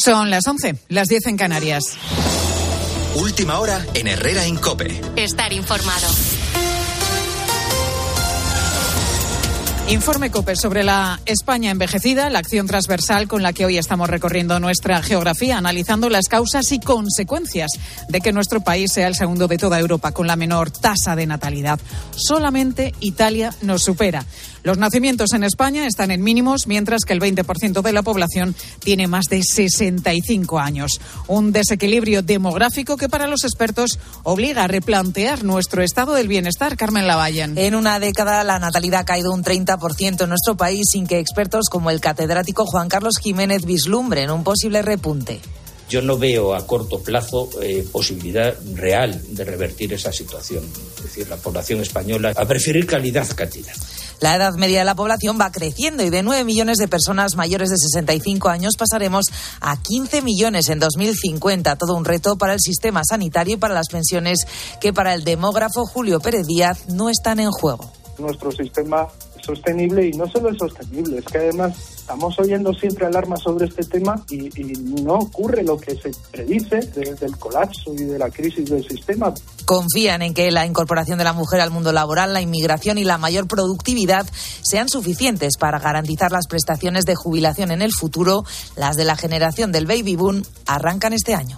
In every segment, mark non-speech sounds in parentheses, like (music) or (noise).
Son las 11, las 10 en Canarias. Última hora en Herrera Incope. Estar informado. Informe COPE sobre la España envejecida, la acción transversal con la que hoy estamos recorriendo nuestra geografía, analizando las causas y consecuencias de que nuestro país sea el segundo de toda Europa con la menor tasa de natalidad. Solamente Italia nos supera. Los nacimientos en España están en mínimos, mientras que el 20% de la población tiene más de 65 años. Un desequilibrio demográfico que para los expertos obliga a replantear nuestro estado del bienestar. Carmen Lavallen. En una década la natalidad ha caído un 30% en nuestro país sin que expertos como el catedrático Juan Carlos Jiménez vislumbren un posible repunte. Yo no veo a corto plazo eh, posibilidad real de revertir esa situación. Es decir, la población española a preferir calidad a cantidad. La edad media de la población va creciendo y de 9 millones de personas mayores de 65 años pasaremos a 15 millones en 2050. Todo un reto para el sistema sanitario y para las pensiones que para el demógrafo Julio Pérez Díaz no están en juego. Nuestro sistema sostenible y no solo es sostenible, es que además estamos oyendo siempre alarmas sobre este tema y, y, no ocurre lo que se predice desde el colapso y de la crisis del sistema. Confían en que la incorporación de la mujer al mundo laboral, la inmigración y la mayor productividad sean suficientes para garantizar las prestaciones de jubilación en el futuro. Las de la generación del baby boom arrancan este año.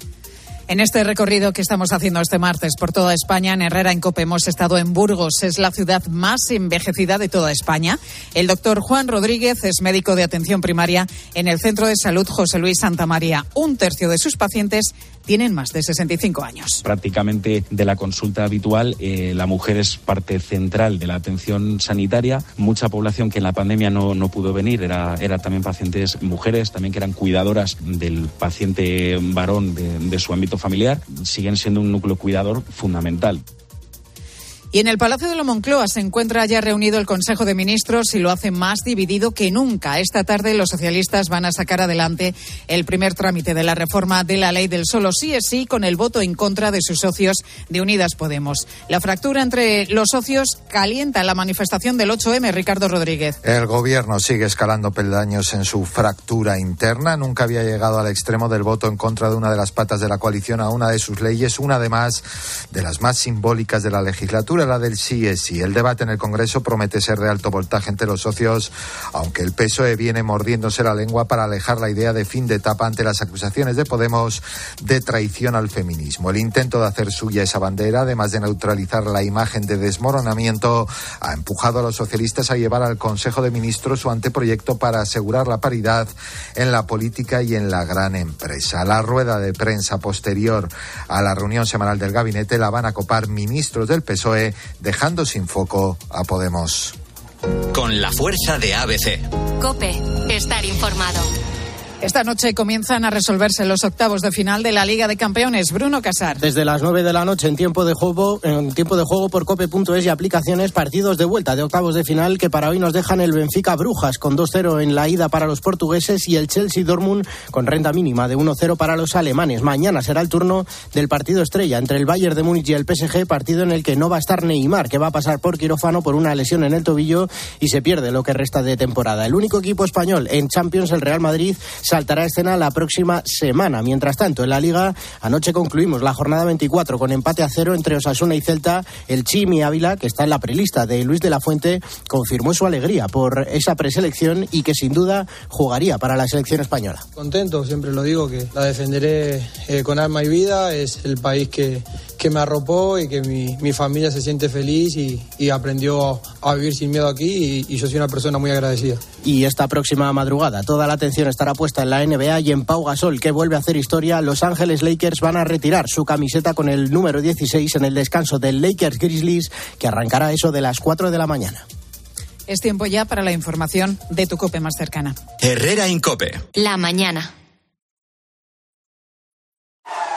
En este recorrido que estamos haciendo este martes por toda España, en Herrera, en Cope, hemos estado en Burgos. Es la ciudad más envejecida de toda España. El doctor Juan Rodríguez es médico de atención primaria en el Centro de Salud José Luis Santa María. Un tercio de sus pacientes tienen más de 65 años. Prácticamente de la consulta habitual, eh, la mujer es parte central de la atención sanitaria. Mucha población que en la pandemia no, no pudo venir era, era también pacientes mujeres, también que eran cuidadoras del paciente varón de, de su ámbito familiar, siguen siendo un núcleo cuidador fundamental. Y en el Palacio de la Moncloa se encuentra ya reunido el Consejo de Ministros y lo hace más dividido que nunca. Esta tarde los socialistas van a sacar adelante el primer trámite de la reforma de la ley del solo sí es sí con el voto en contra de sus socios de Unidas Podemos. La fractura entre los socios calienta la manifestación del 8M, Ricardo Rodríguez. El gobierno sigue escalando peldaños en su fractura interna. Nunca había llegado al extremo del voto en contra de una de las patas de la coalición a una de sus leyes, una además de las más simbólicas de la legislatura la del sí es sí. El debate en el Congreso promete ser de alto voltaje entre los socios, aunque el PSOE viene mordiéndose la lengua para alejar la idea de fin de etapa ante las acusaciones de Podemos de traición al feminismo. El intento de hacer suya esa bandera, además de neutralizar la imagen de desmoronamiento, ha empujado a los socialistas a llevar al Consejo de Ministros su anteproyecto para asegurar la paridad en la política y en la gran empresa. La rueda de prensa posterior a la reunión semanal del gabinete la van a copar ministros del PSOE dejando sin foco a Podemos. Con la fuerza de ABC. Cope, estar informado. Esta noche comienzan a resolverse los octavos de final de la Liga de Campeones. Bruno Casar. Desde las 9 de la noche en tiempo de juego, en tiempo de juego por cope.es y aplicaciones, partidos de vuelta de octavos de final que para hoy nos dejan el Benfica Brujas con 2-0 en la ida para los portugueses y el Chelsea Dortmund con renta mínima de 1-0 para los alemanes. Mañana será el turno del partido estrella entre el Bayern de Múnich y el PSG, partido en el que no va a estar Neymar, que va a pasar por quirófano por una lesión en el tobillo y se pierde lo que resta de temporada. El único equipo español en Champions, el Real Madrid, saltará a escena la próxima semana. Mientras tanto, en la Liga, anoche concluimos la jornada 24 con empate a cero entre Osasuna y Celta. El Chimi Ávila, que está en la prelista de Luis de la Fuente, confirmó su alegría por esa preselección y que sin duda jugaría para la selección española. Contento, siempre lo digo, que la defenderé eh, con alma y vida. Es el país que, que me arropó y que mi, mi familia se siente feliz y, y aprendió a, vivir sin miedo aquí y, y yo soy una persona muy agradecida. Y esta próxima madrugada toda la atención estará puesta en la NBA y en Pau Gasol, que vuelve a hacer historia. Los Ángeles Lakers van a retirar su camiseta con el número 16 en el descanso del Lakers Grizzlies, que arrancará eso de las 4 de la mañana. Es tiempo ya para la información de tu cope más cercana. Herrera Incope. La mañana.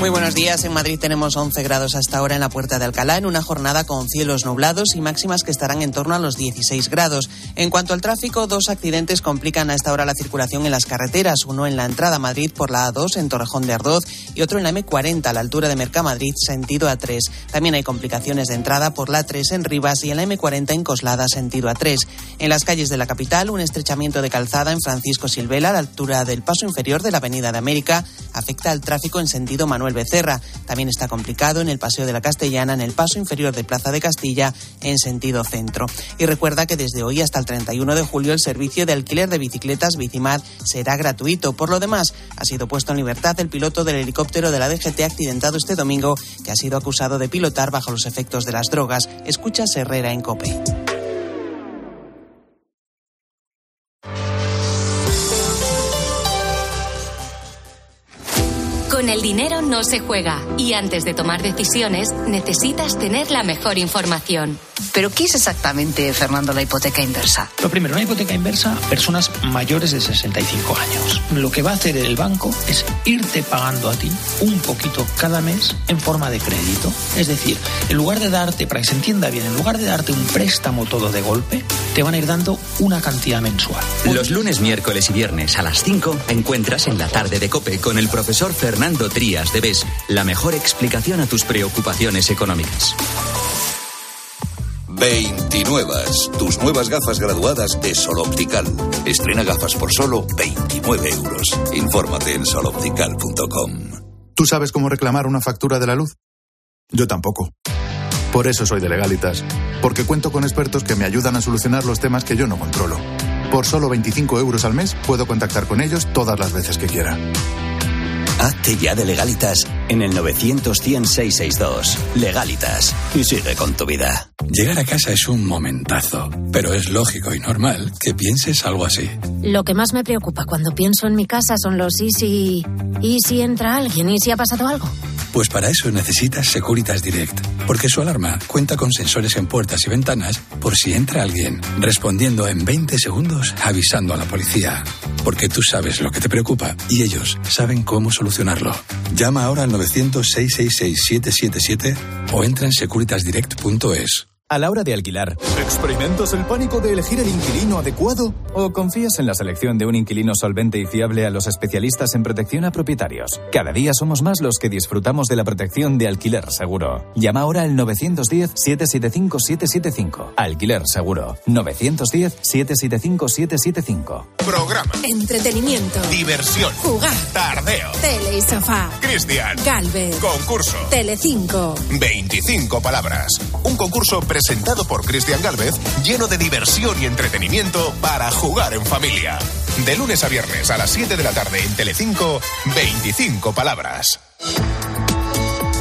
Muy buenos días. En Madrid tenemos 11 grados hasta ahora en la Puerta de Alcalá, en una jornada con cielos nublados y máximas que estarán en torno a los 16 grados. En cuanto al tráfico, dos accidentes complican a esta hora la circulación en las carreteras. Uno en la entrada a Madrid por la A2 en Torrejón de Ardoz y otro en la M40 a la altura de Mercamadrid, sentido A3. También hay complicaciones de entrada por la A3 en Rivas y en la M40 en Coslada, sentido A3. En las calles de la capital, un estrechamiento de calzada en Francisco Silvela a la altura del paso inferior de la Avenida de América afecta al tráfico en sentido Manuel Becerra. También está complicado en el Paseo de la Castellana, en el paso inferior de Plaza de Castilla, en sentido centro. Y recuerda que desde hoy hasta el 31 de julio el servicio de alquiler de bicicletas Bicimad será gratuito. Por lo demás, ha sido puesto en libertad el piloto del helicóptero de la DGT accidentado este domingo, que ha sido acusado de pilotar bajo los efectos de las drogas. Escucha Herrera en COPE. Con el dinero no se juega y antes de tomar decisiones necesitas tener la mejor información. ¿Pero qué es exactamente, Fernando, la hipoteca inversa? Lo primero, una hipoteca inversa, personas mayores de 65 años. Lo que va a hacer el banco es irte pagando a ti un poquito cada mes en forma de crédito. Es decir, en lugar de darte, para que se entienda bien, en lugar de darte un préstamo todo de golpe, te van a ir dando una cantidad mensual. Los lunes, miércoles y viernes a las 5 encuentras en la tarde de Cope con el profesor Fernando Trías de BES la mejor explicación a tus preocupaciones económicas. 29. Tus nuevas gafas graduadas de Sol Optical. Estrena gafas por solo 29 euros. Infórmate en soloptical.com. ¿Tú sabes cómo reclamar una factura de la luz? Yo tampoco. Por eso soy de Legalitas. Porque cuento con expertos que me ayudan a solucionar los temas que yo no controlo. Por solo 25 euros al mes puedo contactar con ellos todas las veces que quiera. Hazte ya de Legalitas en el 900 Legalitas. Y sigue con tu vida. Llegar a casa es un momentazo, pero es lógico y normal que pienses algo así. Lo que más me preocupa cuando pienso en mi casa son los y si... ¿Y si entra alguien? ¿Y si ha pasado algo? Pues para eso necesitas Securitas Direct, porque su alarma cuenta con sensores en puertas y ventanas por si entra alguien, respondiendo en 20 segundos avisando a la policía. Porque tú sabes lo que te preocupa y ellos saben cómo solucionarlo. Llama ahora al 900-666-777 o entra en securitasdirect.es. A la hora de alquilar, ¿experimentas el pánico de elegir el inquilino adecuado? ¿O confías en la selección de un inquilino solvente y fiable a los especialistas en protección a propietarios? Cada día somos más los que disfrutamos de la protección de alquiler seguro. Llama ahora al 910-775-775. Alquiler seguro. 910-775-775. Programa. Entretenimiento. Diversión. Jugar. Tardeo. Tele y sofá. Cristian. Galvez. Concurso. Telecinco. 25 palabras. Un concurso presentado por Cristian Galvez, lleno de diversión y entretenimiento para jugar en familia. De lunes a viernes a las 7 de la tarde en Telecinco, 25 palabras.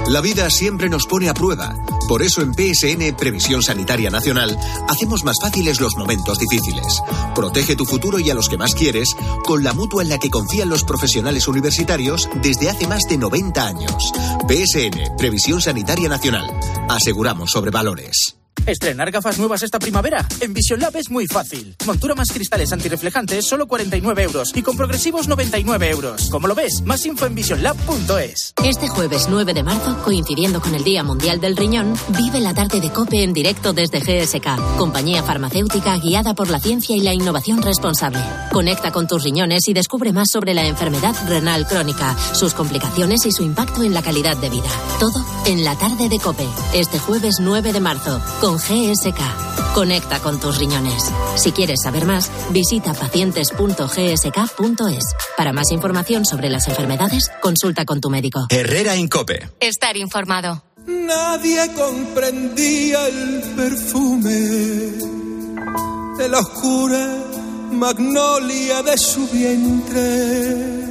La vida siempre nos pone a prueba. Por eso en PSN Previsión Sanitaria Nacional hacemos más fáciles los momentos difíciles. Protege tu futuro y a los que más quieres con la mutua en la que confían los profesionales universitarios desde hace más de 90 años. PSN Previsión Sanitaria Nacional. Aseguramos sobre valores. Estrenar gafas nuevas esta primavera. En Vision Lab es muy fácil. Montura más cristales antirreflejantes, solo 49 euros. Y con progresivos, 99 euros. ¿Cómo lo ves? Más info en visionlab.es. Este jueves 9 de marzo, coincidiendo con el Día Mundial del Riñón, vive la tarde de COPE en directo desde GSK, compañía farmacéutica guiada por la ciencia y la innovación responsable. Conecta con tus riñones y descubre más sobre la enfermedad renal crónica, sus complicaciones y su impacto en la calidad de vida. Todo en la tarde de COPE, este jueves 9 de marzo, con GSK. Conecta con tus riñones. Si quieres saber más, visita pacientes.gsk.es. Para más información sobre las enfermedades, consulta con tu médico. Herrera Incope. Estar informado. Nadie comprendía el perfume de la oscura magnolia de su vientre.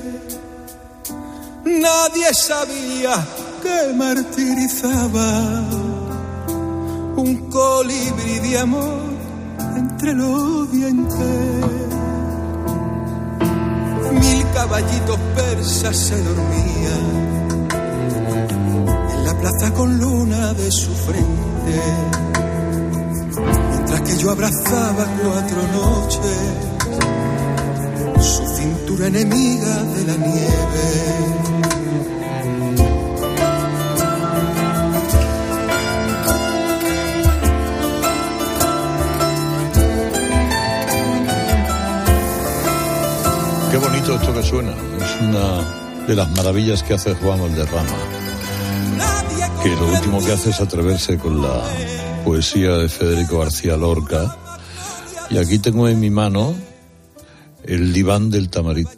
Nadie sabía que martirizaba un colibrí de amor entre los dientes. Mil caballitos persas se dormían en la plaza con luna de su frente, mientras que yo abrazaba cuatro noches su cintura enemiga de la nieve bonito esto que suena. Es una de las maravillas que hace Juan Valderrama. Que lo último que hace es atreverse con la poesía de Federico García Lorca. Y aquí tengo en mi mano El diván del tamarit.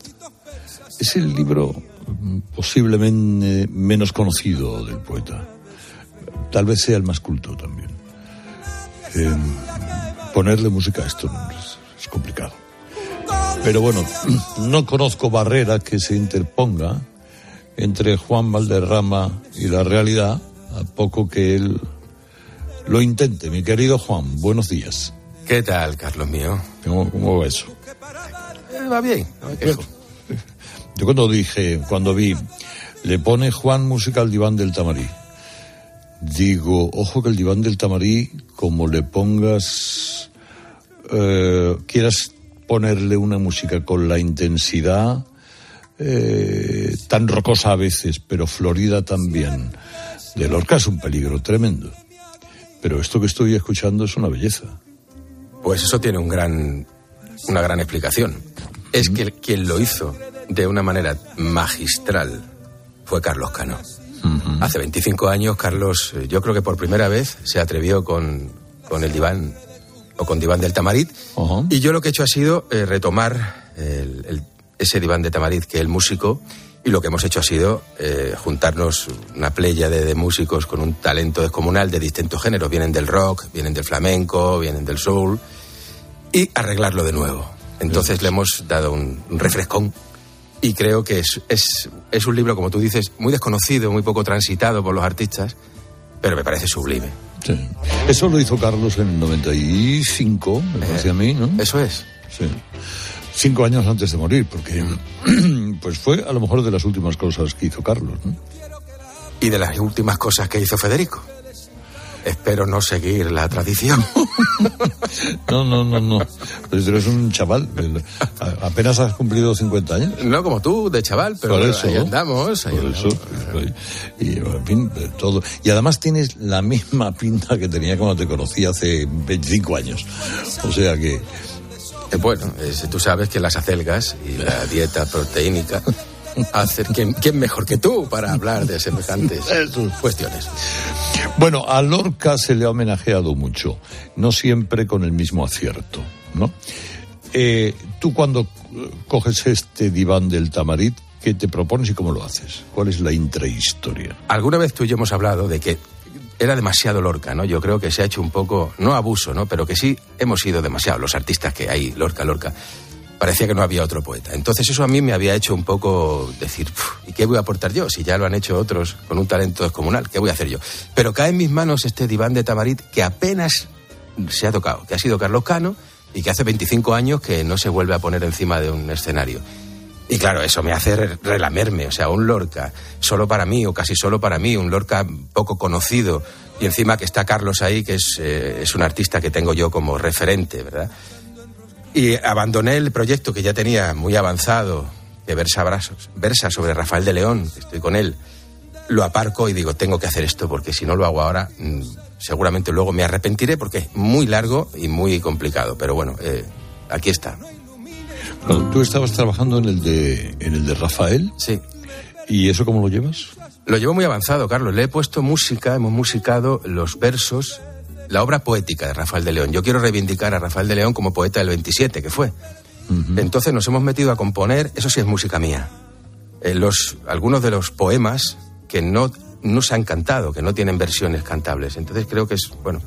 Es el libro mm, posiblemente menos conocido del poeta. Tal vez sea el más culto también. Eh, ponerle música a esto es, es complicado. Pero bueno, (clears throat) no conozco barrera que se interponga entre Juan Valderrama y la realidad, a poco que él lo intente. Mi querido Juan, buenos días. ¿Qué tal, Carlos mío? ¿Cómo, cómo va eso? Eh, va bien, no me quejo. Yo cuando dije, cuando vi, le pone Juan música al diván del tamarí. Digo, ojo que el diván del tamarí, como le pongas, eh, quieras ponerle una música con la intensidad eh, tan rocosa a veces, pero florida también, de Lorca es un peligro tremendo. Pero esto que estoy escuchando es una belleza. Pues eso tiene un gran, una gran explicación. Es que quien lo hizo de una manera magistral fue Carlos Cano. Hace 25 años, Carlos, eh, yo creo que por primera vez se atrevió con, con el diván o con diván del Tamarit. Y yo lo que he hecho ha sido eh, retomar el- el- ese diván de Tamarit que es el músico. Y lo que hemos hecho ha sido eh, juntarnos una playa de, de músicos con un talento descomunal de distintos géneros. Vienen del rock, vienen del flamenco, vienen del soul. Y arreglarlo de nuevo. Entonces le hemos dado un, un refrescón. Y creo que es, es, es un libro, como tú dices, muy desconocido, muy poco transitado por los artistas, pero me parece sublime. Sí. Eso lo hizo Carlos en el 95, me parece a mí, ¿no? Eso es. Sí. Cinco años antes de morir, porque (clears throat) pues fue a lo mejor de las últimas cosas que hizo Carlos, ¿no? Y de las últimas cosas que hizo Federico. Espero no seguir la tradición. (laughs) No, no, no, no. Pero tú eres un chaval. Apenas has cumplido 50 años. No como tú, de chaval, pero Por eso, ahí andamos. ahí Por andamos. eso. Y, en fin, todo. Y además tienes la misma (laughs) pinta que tenía cuando te conocí hace 25 años. O sea que. Eh, Bueno, tú sabes que las acelgas y la dieta proteínica (laughs) hacen. ¿quién, quién mejor que tú para hablar de semejantes cuestiones? Bueno, a Lorca se le ha homenajeado mucho, no siempre con el mismo acierto, ¿no? Eh, tú cuando coges este diván del tamarit, ¿qué te propones y cómo lo haces? ¿Cuál es la intrahistoria? Alguna vez tú y yo hemos hablado de que era demasiado Lorca, ¿no? Yo creo que se ha hecho un poco, no abuso, ¿no? Pero que sí hemos sido demasiado, los artistas que hay, Lorca, Lorca. Parecía que no había otro poeta. Entonces eso a mí me había hecho un poco decir, "Puf, ¿y qué voy a aportar yo? Si ya lo han hecho otros con un talento descomunal, ¿qué voy a hacer yo? Pero cae en mis manos este diván de Tamarit que apenas se ha tocado, que ha sido Carlos Cano y que hace 25 años que no se vuelve a poner encima de un escenario. Y claro, eso me hace re- relamerme, o sea, un Lorca solo para mí o casi solo para mí, un Lorca poco conocido y encima que está Carlos ahí, que es, eh, es un artista que tengo yo como referente, ¿verdad? Y abandoné el proyecto que ya tenía muy avanzado, que versa, brazos, versa sobre Rafael de León, que estoy con él. Lo aparco y digo, tengo que hacer esto porque si no lo hago ahora, mm, seguramente luego me arrepentiré porque es muy largo y muy complicado. Pero bueno, eh, aquí está. Bueno, tú estabas trabajando en el de, en el de Rafael. Sí. ¿Y eso cómo lo llevas? Lo llevo muy avanzado, Carlos. Le he puesto música, hemos musicado los versos, la obra poética de Rafael de León. Yo quiero reivindicar a Rafael de León como poeta del 27, que fue. Entonces nos hemos metido a componer, eso sí es música mía. Eh, los, algunos de los poemas que no, no se han cantado, que no tienen versiones cantables. Entonces creo que es, bueno,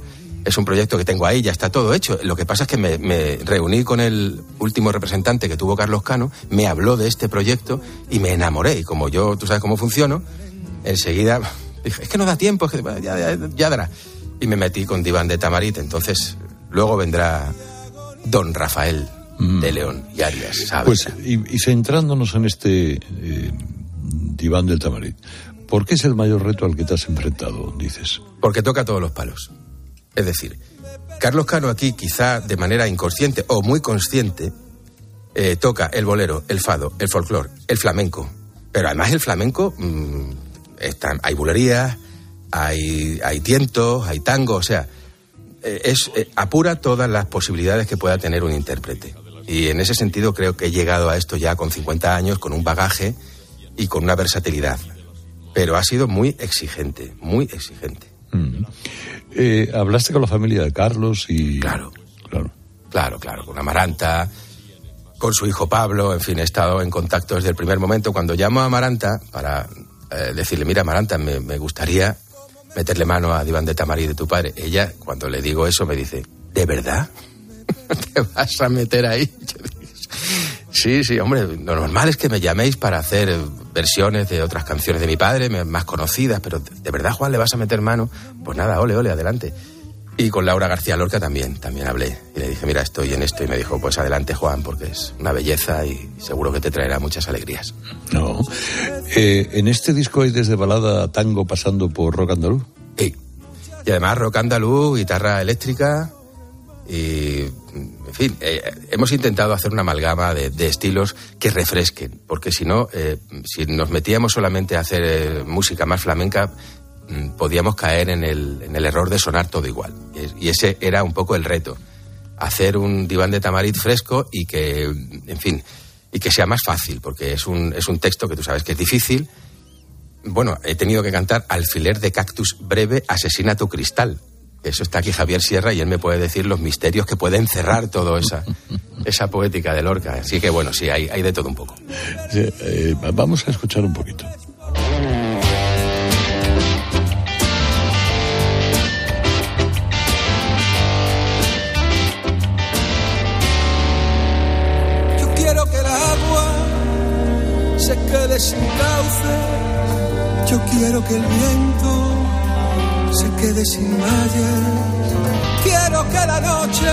es un proyecto que tengo ahí, ya está todo hecho. Lo que pasa es que me, me reuní con el último representante que tuvo Carlos Cano, me habló de este proyecto y me enamoré. Y como yo, tú sabes cómo funciono, enseguida (laughs) dije, es que no da tiempo, es que ya, ya- ya dará. Y me metí con Diván de Tamarit, entonces luego vendrá Don Rafael de León y Arias, ¿sabes? Pues, y, y centrándonos en este eh, diván del tamarit, ¿por qué es el mayor reto al que te has enfrentado, dices? porque toca todos los palos. Es decir, Carlos Cano aquí, quizá de manera inconsciente o muy consciente, eh, toca el bolero, el fado, el folclore, el flamenco. Pero además el flamenco, mm, están, hay bulerías, hay, hay tientos, hay tango, o sea, eh, es, eh, apura todas las posibilidades que pueda tener un intérprete. Y en ese sentido creo que he llegado a esto ya con 50 años, con un bagaje y con una versatilidad. Pero ha sido muy exigente, muy exigente. Mm. Eh, ¿Hablaste con la familia de Carlos y...? Claro. Claro. Claro, claro, con Amaranta, con su hijo Pablo, en fin, he estado en contacto desde el primer momento. Cuando llamo a Amaranta para eh, decirle, mira, Amaranta, me, me, gustaría meterle mano a Diván de de tu padre, ella, cuando le digo eso, me dice, ¿de verdad? (laughs) ¿Te vas a meter ahí? Sí, sí, hombre, lo normal es que me llaméis para hacer versiones de otras canciones de mi padre, más conocidas, pero ¿de verdad, Juan, le vas a meter mano? Pues nada, ole, ole, adelante. Y con Laura García Lorca también, también hablé. Y le dije, mira, estoy en esto. Y me dijo, pues adelante, Juan, porque es una belleza y seguro que te traerá muchas alegrías. No. Eh, ¿En este disco hay desde balada a tango pasando por rock andaluz? Sí. Y además rock andaluz, guitarra eléctrica y en fin, eh, hemos intentado hacer una amalgama de, de, estilos que refresquen, porque si no, eh, si nos metíamos solamente a hacer música más flamenca, podíamos caer en el, en el, error de sonar todo igual. Y, ese era un poco el reto, hacer un diván de tamarit fresco y que, en fin, y que sea más fácil, porque es un, es un texto que tú sabes que es difícil. Bueno, he tenido que cantar Alfiler de cactus breve, asesina tu cristal eso está aquí Javier Sierra y él me puede decir los misterios que puede encerrar toda esa, (laughs) esa poética de Lorca. Así que bueno, sí, hay, hay de todo un poco. Sí, eh, vamos a escuchar un poquito. Yo quiero que el viento se quede sin valles. Quiero que la noche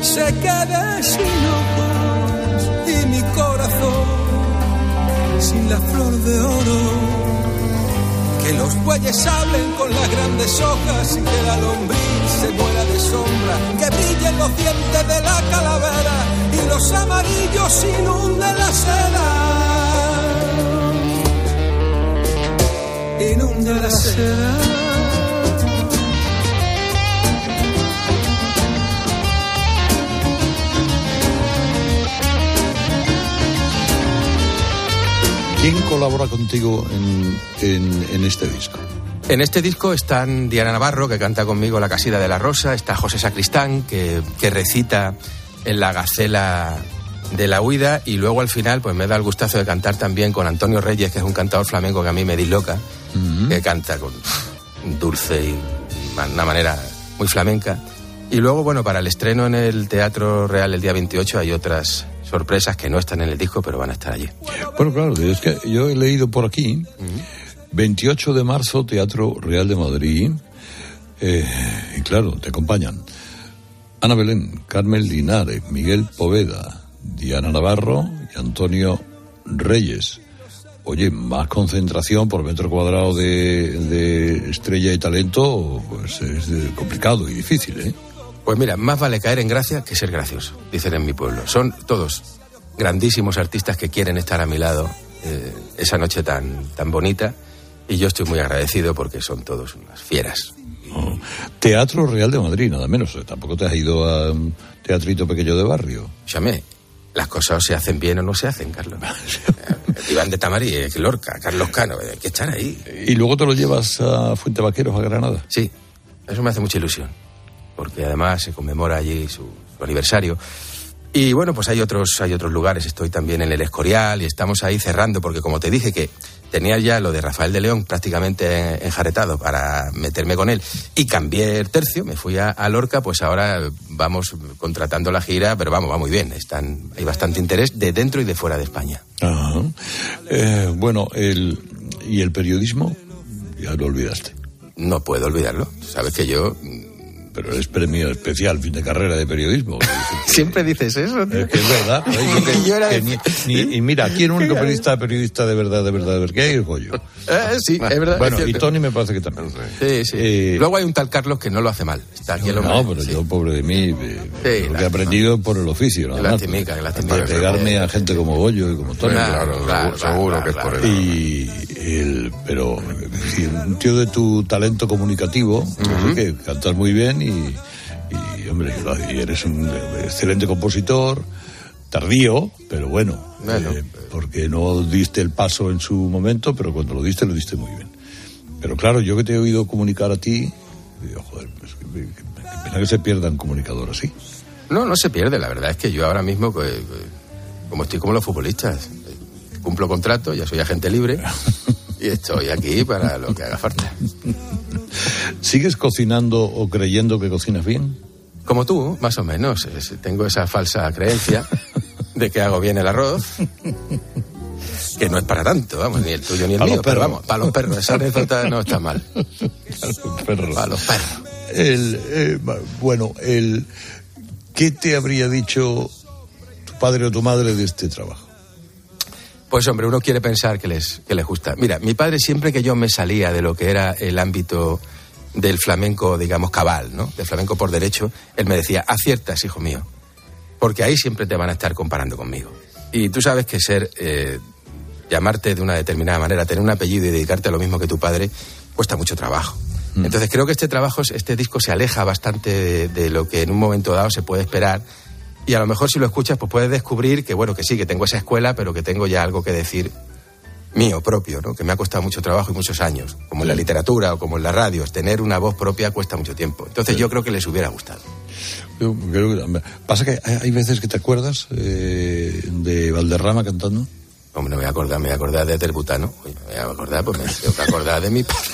se quede sin ojos y mi corazón sin la flor de oro. Que los bueyes hablen con las grandes hojas y que la lombriz se muera de sombra. Que brillen los dientes de la calavera y los amarillos inunden la seda. Inunda la seda. ¿Quién colabora contigo en, en, en, este disco? En este disco están Diana Navarro, que canta conmigo La Casida de la Rosa, está José Sacristán, que, que recita en la Gacela de la Huida, y luego al final pues me da el gustazo de cantar también con Antonio Reyes, que es un cantador flamenco que a mí me disloca, uh -huh. que canta con dulce y una manera muy flamenca. Y luego, bueno, para el estreno en el Teatro Real el día 28 hay otras sorpresas que no están en el disco, pero van a estar allí. Bueno, claro, es que yo he leído por aquí, uh -huh. 28 de marzo, Teatro Real de Madrid, eh, y claro, te acompañan Ana Belén, Carmen Linares, Miguel Poveda, Diana Navarro y Antonio Reyes. Oye, más concentración por metro cuadrado de, de estrella y talento, pues es complicado y difícil, ¿eh? Pues mira, más vale caer en gracia que ser gracioso, dicen en mi pueblo. Son todos grandísimos artistas que quieren estar a mi lado eh, esa noche tan, tan bonita y yo estoy muy agradecido porque son todos unas fieras. Oh. Teatro Real de Madrid, nada menos. Tampoco te has ido a un teatrito pequeño de barrio. Llamé. Las cosas o se hacen bien o no se hacen, Carlos. (laughs) Iván de Tamarí, Lorca, Carlos Cano, hay que estar ahí. ¿Y luego te lo llevas a Fuente Vaqueros, a Granada? Sí, eso me hace mucha ilusión porque además se conmemora allí su, su, aniversario. Y bueno, pues hay otros, hay otros lugares, estoy también en el Escorial y estamos ahí cerrando, porque como te dije que tenía ya lo de Rafael de León prácticamente enjaretado para meterme con él y cambié el tercio, me fui a, a Lorca, pues ahora vamos contratando la gira, pero vamos, va muy bien, están, hay bastante interés de dentro y de fuera de España. Ajá. Eh, bueno, el, ¿y el periodismo? Ya lo olvidaste. No puedo olvidarlo, sabes que yo pero es premio especial, fin de carrera de periodismo. (laughs) Siempre dices eso. Tío. Es que es verdad. (laughs) que, ni, ni, y mira, aquí el único (laughs) periodista, periodista de verdad, de verdad, de verdad, que hay es Goyo. Eh, sí, es verdad. Bueno, es y Tony me parece que también. Sí, sí. Eh, Luego hay un tal Carlos que no lo hace mal. Está aquí no, no, pero sí. yo, pobre de mí, sí, lo que he aprendido por el oficio. ¿no? La timica, que la Para pegarme a gente como Goyo y como Tony. Claro, claro, seguro que es por eso. Y el, pero un tío de tu talento comunicativo, que cantas muy bien y y hombre, y eres un excelente compositor, tardío, pero bueno, eh, porque no diste el paso en su momento, pero cuando lo diste, lo diste muy bien. Pero claro, yo que te he oído comunicar a ti, digo, joder, pues que, que- que pena que se pierda un comunicador así. No, no se pierde. La verdad es que yo ahora mismo, pues, como estoy como los futbolistas, cumplo contrato, ya soy agente libre (laughs) y estoy aquí para lo que haga falta. ¿Sigues cocinando o creyendo que cocinas bien? Como tú, más o menos. Tengo esa falsa creencia de que hago bien el arroz. Que no es para tanto, vamos, ni el tuyo ni el Para mío, los pero perros. vamos, para los perros, esa anécdota no está mal. (laughs) Para los perros. El, eh, bueno, el, ¿qué te habría dicho tu padre o tu madre de este trabajo? Pues hombre, uno quiere pensar que les, que les gusta. Mira, mi padre siempre que yo me salía de lo que era el ámbito del flamenco, digamos, cabal, ¿no? Del flamenco por derecho, él me decía, aciertas, hijo mío, porque ahí siempre te van a estar comparando conmigo. Y tú sabes que ser, eh, llamarte de una determinada manera, tener un apellido y dedicarte a lo mismo que tu padre, cuesta mucho trabajo. Entonces creo que este trabajo, este disco se aleja bastante de, de lo que en un momento dado se puede esperar. Y a lo mejor si lo escuchas, pues puedes descubrir que, bueno, que sí, que tengo esa escuela, pero que tengo ya algo que decir mío propio, ¿no? Que me ha costado mucho trabajo y muchos años, como en la literatura o como en las radios. Tener una voz propia cuesta mucho tiempo. Entonces yo creo que les hubiera gustado. Yo creo que- pasa que hay hay veces que te acuerdas eh, de Valderrama cantando. Hombre, me voy a acordar, me voy a acordar de Terbutano. Me voy a acordar, pues me tengo que acordar de mi padre. (laughs)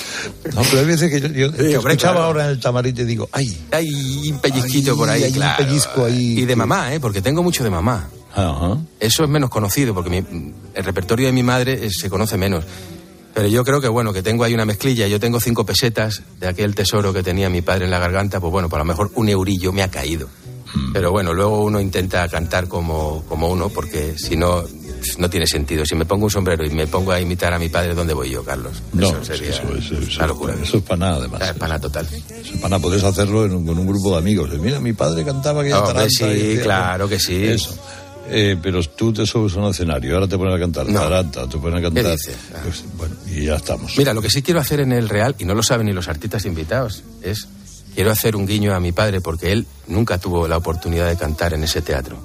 No, pero hay veces que yo, yo te hombre, escuchaba claro. ahora en el tamarite y digo, ay, Hay un pellizquito Ay, por ahí, hay un claro. pellizco ahí Y de mamá, ¿eh? Porque tengo mucho de mamá. ajá. Eso es menos conocido, porque mi- el repertorio de mi madre eh, se conoce menos. Pero yo creo que, bueno, que tengo ahí una mezclilla. Yo tengo cinco pesetas de aquel tesoro que tenía mi padre en la garganta. Pues bueno, por lo mejor un eurillo me ha caído. Pero bueno, luego uno intenta cantar como, como uno, porque si no, no tiene sentido. Si me pongo un sombrero y me pongo a imitar a mi padre, ¿dónde voy yo, Carlos? No, eso sería eso, eso, eso- una locura. eso es para nada, además. Es total. Eso es para nada, puedes hacerlo en un- con un grupo de amigos. De, Mira, mi padre cantaba aquella taranta. sí, y claro que sí. Eso. Eh, pero tú te subes a un escenario, ahora te ponen a cantar No. taranta, te ponen a cantar. dices? Pues, bueno, y ya estamos. Mira, lo que sí quiero hacer en el Real, y no lo saben ni los artistas invitados, es quiero hacer un guiño a mi padre porque él nunca tuvo la oportunidad de cantar en ese teatro.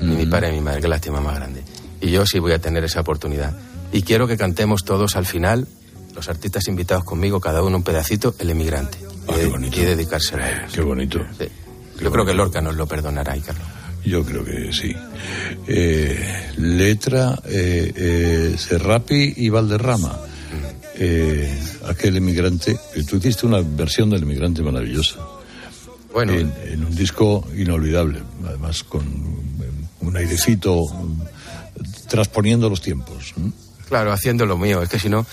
Ni mi padre ni mi madre, qué lástima más grande. Y yo sí voy a tener esa oportunidad. Y quiero que cantemos todos al final, los artistas invitados conmigo, cada uno un pedacito, El emigrante. y, y dedicárselo a ellos. Qué bonito. Sí. Yo creo que Lorca nos lo perdonará, y Carlos. Yo creo que sí. Eh, letra, eh, eh, Serrapi y Valderrama. Eh, aquel emigrante, tú hiciste una versión del emigrante maravillosa. Bueno, En, en un disco inolvidable, además con eh, un airecito mm, transponiendo los tiempos. Claro, haciendo lo mío. Es que si no,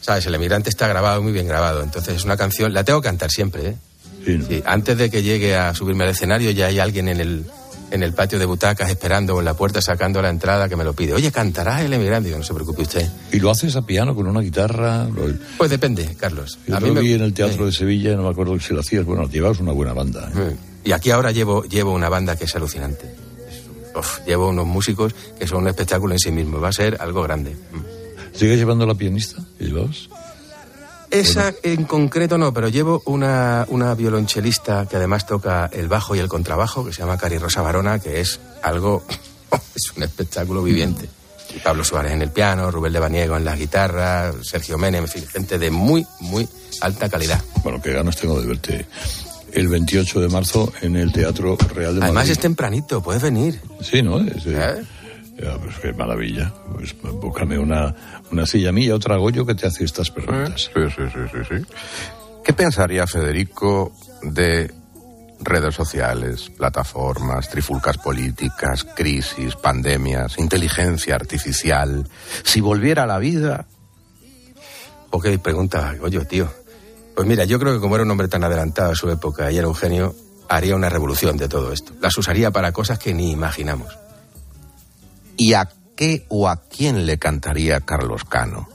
sabes, el emigrante está grabado, muy bien grabado. Entonces es una canción, la tengo que cantar siempre, ¿eh? Sí, antes de que llegue a subirme al escenario ya hay alguien en el, en el patio de butacas esperando o en la puerta sacando la entrada que me lo pide. Oye, ¿cantarás el emigrante? Digo, no se preocupe usted. ¿Y lo haces a piano con una guitarra? Pues depende, Carlos. Yo A lo me- vi en el Teatro de Sevilla, no me acuerdo si lo hacías. Bueno, llevabas una buena banda. ¿eh? Y aquí ahora llevo, llevo una banda que es alucinante. Uf, llevo unos músicos que son un espectáculo en sí mismo. Va a ser algo grande. ¿Sigues llevando la pianista? ¿Y llevabas? Esa en concreto no, pero llevo una, una violonchelista que además toca el bajo y el contrabajo, que se llama Cari Rosa Barona, que es algo, (laughs) es un espectáculo viviente. Y Pablo Suárez en el piano, Rubén de Baniego en la guitarra, Sergio Menem, en fin, gente de muy, muy alta calidad. Bueno, qué ganas tengo de verte el 28 de marzo en el Teatro Real de Además Madrid. es tempranito, puedes venir. Sí, ¿no? Es, eh, ya, pues qué maravilla. Pues búscame una, una silla mía, otra Goyo que te hace estas preguntas. Sí, sí, sí, sí, sí. ¿Qué pensaría Federico de redes sociales, plataformas, trifulcas políticas, crisis, pandemias, inteligencia artificial? Si volviera a la vida, ¿O qué pregunta, oye, tío? Pues mira, yo creo que como era un hombre tan adelantado a su época y era un genio, haría una revolución de todo esto. Las usaría para cosas que ni imaginamos. ¿y a qué o a quién le cantaría Carlos Cano?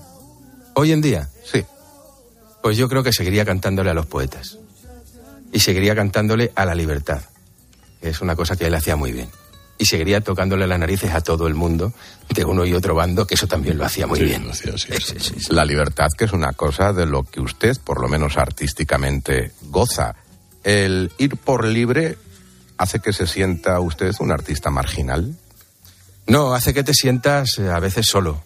Hoy en día, Sí. pues yo creo que seguiría cantándole a los poetas. Y seguiría cantándole a la libertad, es una cosa que él hacía muy bien. Y seguiría tocándole las narices a todo el mundo, de uno y otro bando, que eso también lo hacía muy Sí, bien. hacía sí, sí. La libertad, que es una cosa de lo que usted, por lo menos artísticamente, goza. El ir por libre ¿Hace que se sienta usted un artista marginal? No, hace que te sientas eh, a veces solo.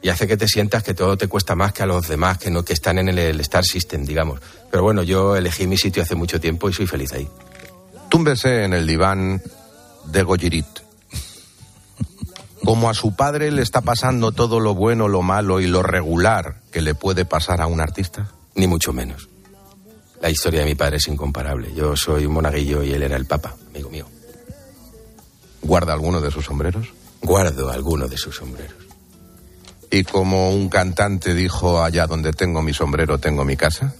Y hace que te sientas que todo te cuesta más que a los demás que no que están en el, el Star System, digamos. Pero bueno, yo elegí mi sitio hace mucho tiempo y soy feliz ahí. Túmbese en el diván de Goyirit. Como a su padre le está pasando todo lo bueno, lo malo y lo regular que le puede pasar a un artista. Ni mucho menos. La historia de mi padre es incomparable. Yo soy un monaguillo y él era el papa, amigo mío. ¿Guarda alguno de sus sombreros? Guardo alguno de sus sombreros. Y como un cantante dijo, allá donde tengo mi sombrero, tengo mi casa.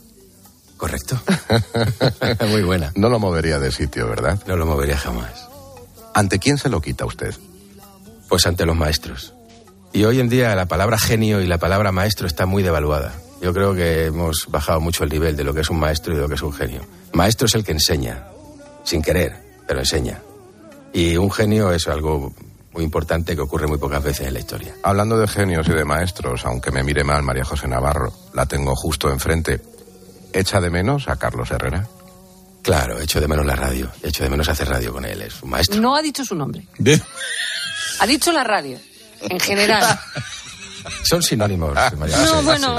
Correcto. (laughs) (laughs) Muy buena. No lo movería de sitio, ¿verdad? No lo movería jamás. ¿Ante quién se lo quita usted? Pues ante los maestros. Y hoy en día la palabra genio y la palabra maestro está muy devaluada. Yo creo que hemos bajado mucho el nivel de lo que es un maestro y de lo que es un genio. Maestro es el que enseña, sin querer, pero enseña. Y un genio es algo muy importante que ocurre muy pocas veces en la historia. Hablando de genios y de maestros, aunque me mire mal María José Navarro, la tengo justo enfrente. ¿Echa de menos a Carlos Herrera? Claro, echo de menos la radio. Echo de menos hacer radio con él. Es un maestro. No ha dicho su nombre. Ha dicho la radio, en general. (laughs) Son sinónimos, María No, bueno.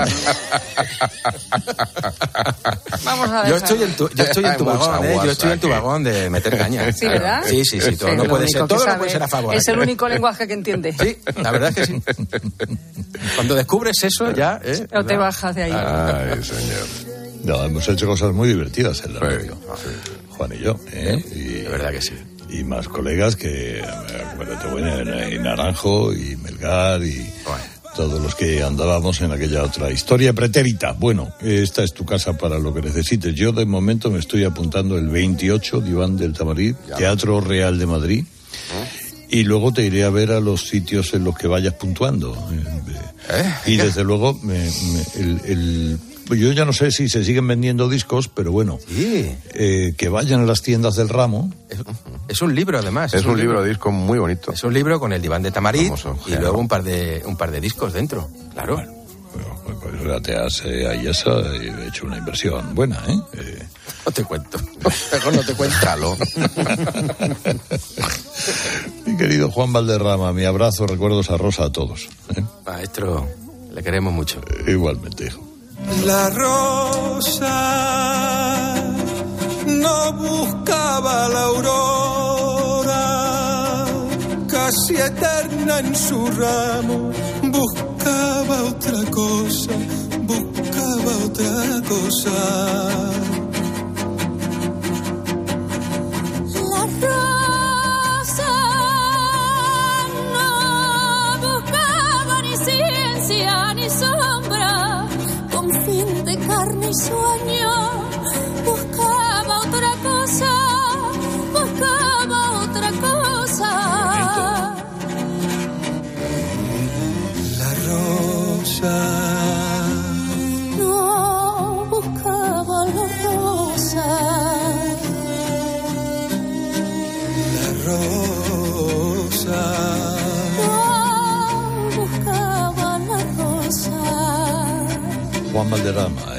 Vamos a ver. Yo estoy en tu, yo estoy en tu vagón, ¿eh? Yo estoy en tu vagón de meter caña. (laughs) Sí, ¿verdad? Sí, sí, sí. Todo Es no puede ser, todo no puede ser a favor. Es el único lenguaje que entiende. Sí, la verdad es que sí. (laughs) Cuando descubres eso, ya. ¿eh? O te bajas de ahí. Ay, señor. No, hemos hecho cosas muy divertidas en la radio. Juan y yo. ¿eh? Y, De verdad que sí. y más colegas que, eh, y Naranjo y Melgar y todos los que andábamos en aquella otra historia pretérita. Bueno, esta es tu casa para lo que necesites. Yo de momento me estoy apuntando el 28, Diván del Tamarit, Teatro Real de Madrid. Y luego te iré a ver a los sitios en los que vayas puntuando. Eh, Y desde luego, me- me- el- el- yo ya no sé si se siguen vendiendo discos, pero bueno, eh, que vayan a las tiendas del ramo. Es un libro, además. Es un libro disco muy bonito. Es un libro con el diván de Tamarit Famoso, y claro. luego un par de un par de discos dentro. Claro. Pues gracias eh, a IESA he hecho una inversión buena, ¿eh? Eh, No te cuento. (laughs) Mejor no te cuento. Mi querido Juan Valderrama, mi abrazo, recuerdos a Rosa a todos. ¿eh? Maestro, le queremos mucho. igualmente, hijo. La rosa no buscaba la aurora, casi eterna en su ramo, buscaba otra cosa, buscaba otra cosa. La rosa fin de carne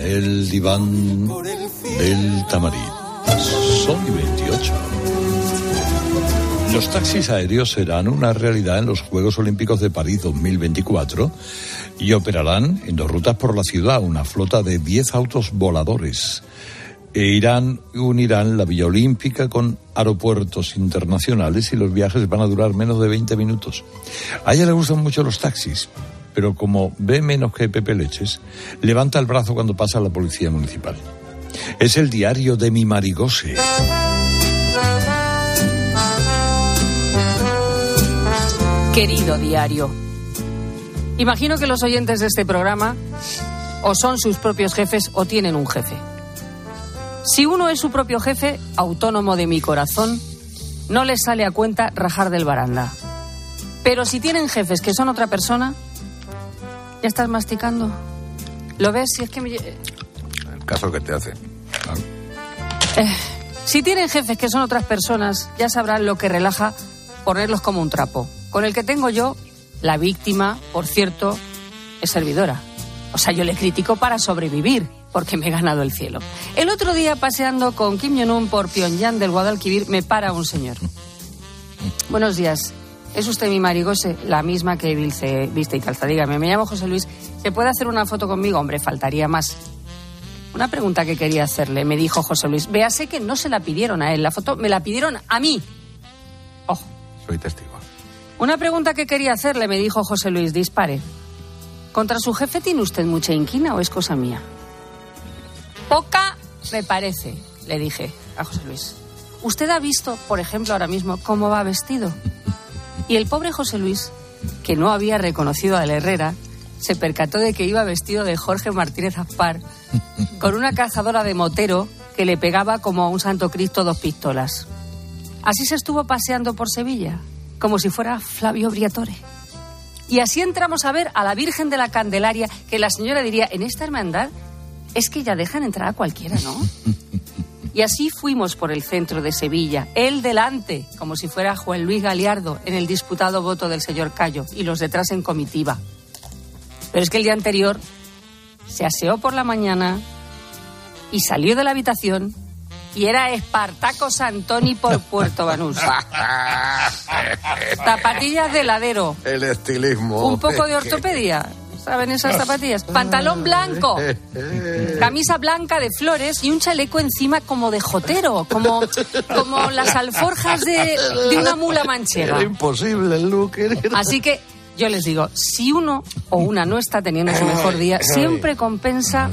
el diván del Tamarit. Son y 28. Los taxis aéreos serán una realidad en los Juegos Olímpicos de París 2024 y operarán en dos rutas por la ciudad, una flota de 10 autos voladores. E irán, unirán la Villa Olímpica con aeropuertos internacionales y los viajes van a durar menos de 20 minutos. A ella le gustan mucho los taxis, pero como ve menos que Pepe Leches, levanta el brazo cuando pasa la policía municipal. Es el diario de mi marigose. Querido diario, imagino que los oyentes de este programa o son sus propios jefes o tienen un jefe. Si uno es su propio jefe, autónomo de mi corazón, no les sale a cuenta rajar del baranda. Pero si tienen jefes que son otra persona, ya estás masticando. ¿Lo ves? Si es que me... El caso que te hace. Eh, si tienen jefes que son otras personas, ya sabrán lo que relaja ponerlos como un trapo. Con el que tengo yo, la víctima, por cierto, es servidora. O sea, yo le critico para sobrevivir, porque me he ganado el cielo. El otro día, paseando con Kim Jong-un por Pyongyang del Guadalquivir, me para un señor. Buenos días. ¿Es usted mi marigose? La misma que Vilce, viste y calza. Dígame, me llamo José Luis. ¿Se puede hacer una foto conmigo? Hombre, faltaría más. Una pregunta que quería hacerle, me dijo José Luis. Véase que no se la pidieron a él, la foto me la pidieron a mí. Ojo. Soy testigo. Una pregunta que quería hacerle, me dijo José Luis. Dispare. ¿Contra su jefe tiene usted mucha inquina o es cosa mía? Poca me parece, le dije a José Luis. ¿Usted ha visto, por ejemplo, ahora mismo cómo va vestido? Y el pobre José Luis, que no había reconocido a la Herrera, se percató de que iba vestido de Jorge Martínez Aspar, (laughs) con una cazadora de motero que le pegaba como a un Santo Cristo dos pistolas. Así se estuvo paseando por Sevilla, como si fuera Flavio Briatore. Y así entramos a ver a la Virgen de la Candelaria, que la señora diría, en esta hermandad es que ya dejan entrar a cualquiera, ¿no? (laughs) Y así fuimos por el centro de Sevilla, él delante, como si fuera Juan Luis Galiardo en el disputado voto del señor Cayo, y los detrás en comitiva. Pero es que el día anterior se aseó por la mañana y salió de la habitación y era Espartaco Santoni por Puerto Banús. (laughs) Zapatillas de ladero, El estilismo. un poco de ortopedia. ¿Saben esas zapatillas? Pantalón blanco, (laughs) camisa blanca de flores y un chaleco encima como de jotero, como, como las alforjas de, de una mula manchega. Era imposible el look. era- Así que yo les digo, si uno o una no está teniendo su mejor día, siempre compensa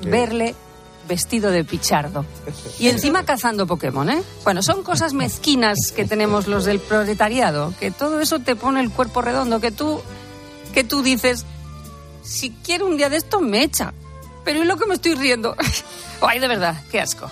verle vestido de pichardo. Y encima cazando Pokémon, ¿eh? Bueno, son cosas mezquinas que tenemos los del proletariado, que todo eso te pone el cuerpo redondo, que tú, que tú dices, si quiero un día de esto me echa. Pero ¿y lo que me estoy riendo? (laughs) Ay, de verdad, qué asco.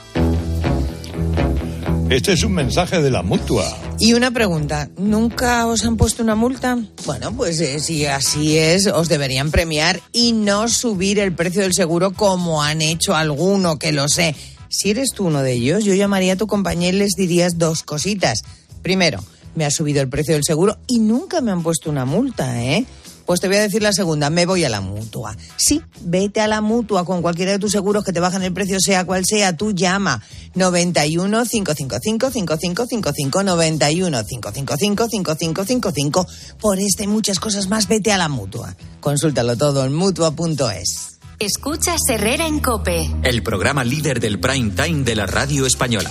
Este es un mensaje de la mutua. Y una pregunta, ¿nunca os han puesto una multa? Bueno, pues eh, si así es, os deberían premiar y no subir el precio del seguro como han hecho alguno, que lo sé. Si eres tú uno de ellos, yo llamaría a tu compañía y les dirías dos cositas. Primero, me ha subido el precio del seguro y nunca me han puesto una multa, ¿eh? Pues te voy a decir la segunda, me voy a la mutua. Sí, vete a la mutua con cualquiera de tus seguros que te bajan el precio, sea cual sea, tú llama 91 555 5555 91 555 5555 por esta y muchas cosas más, vete a la mutua. Consúltalo todo en mutua.es. Escuchas Herrera en Cope. El programa líder del prime time de la radio española.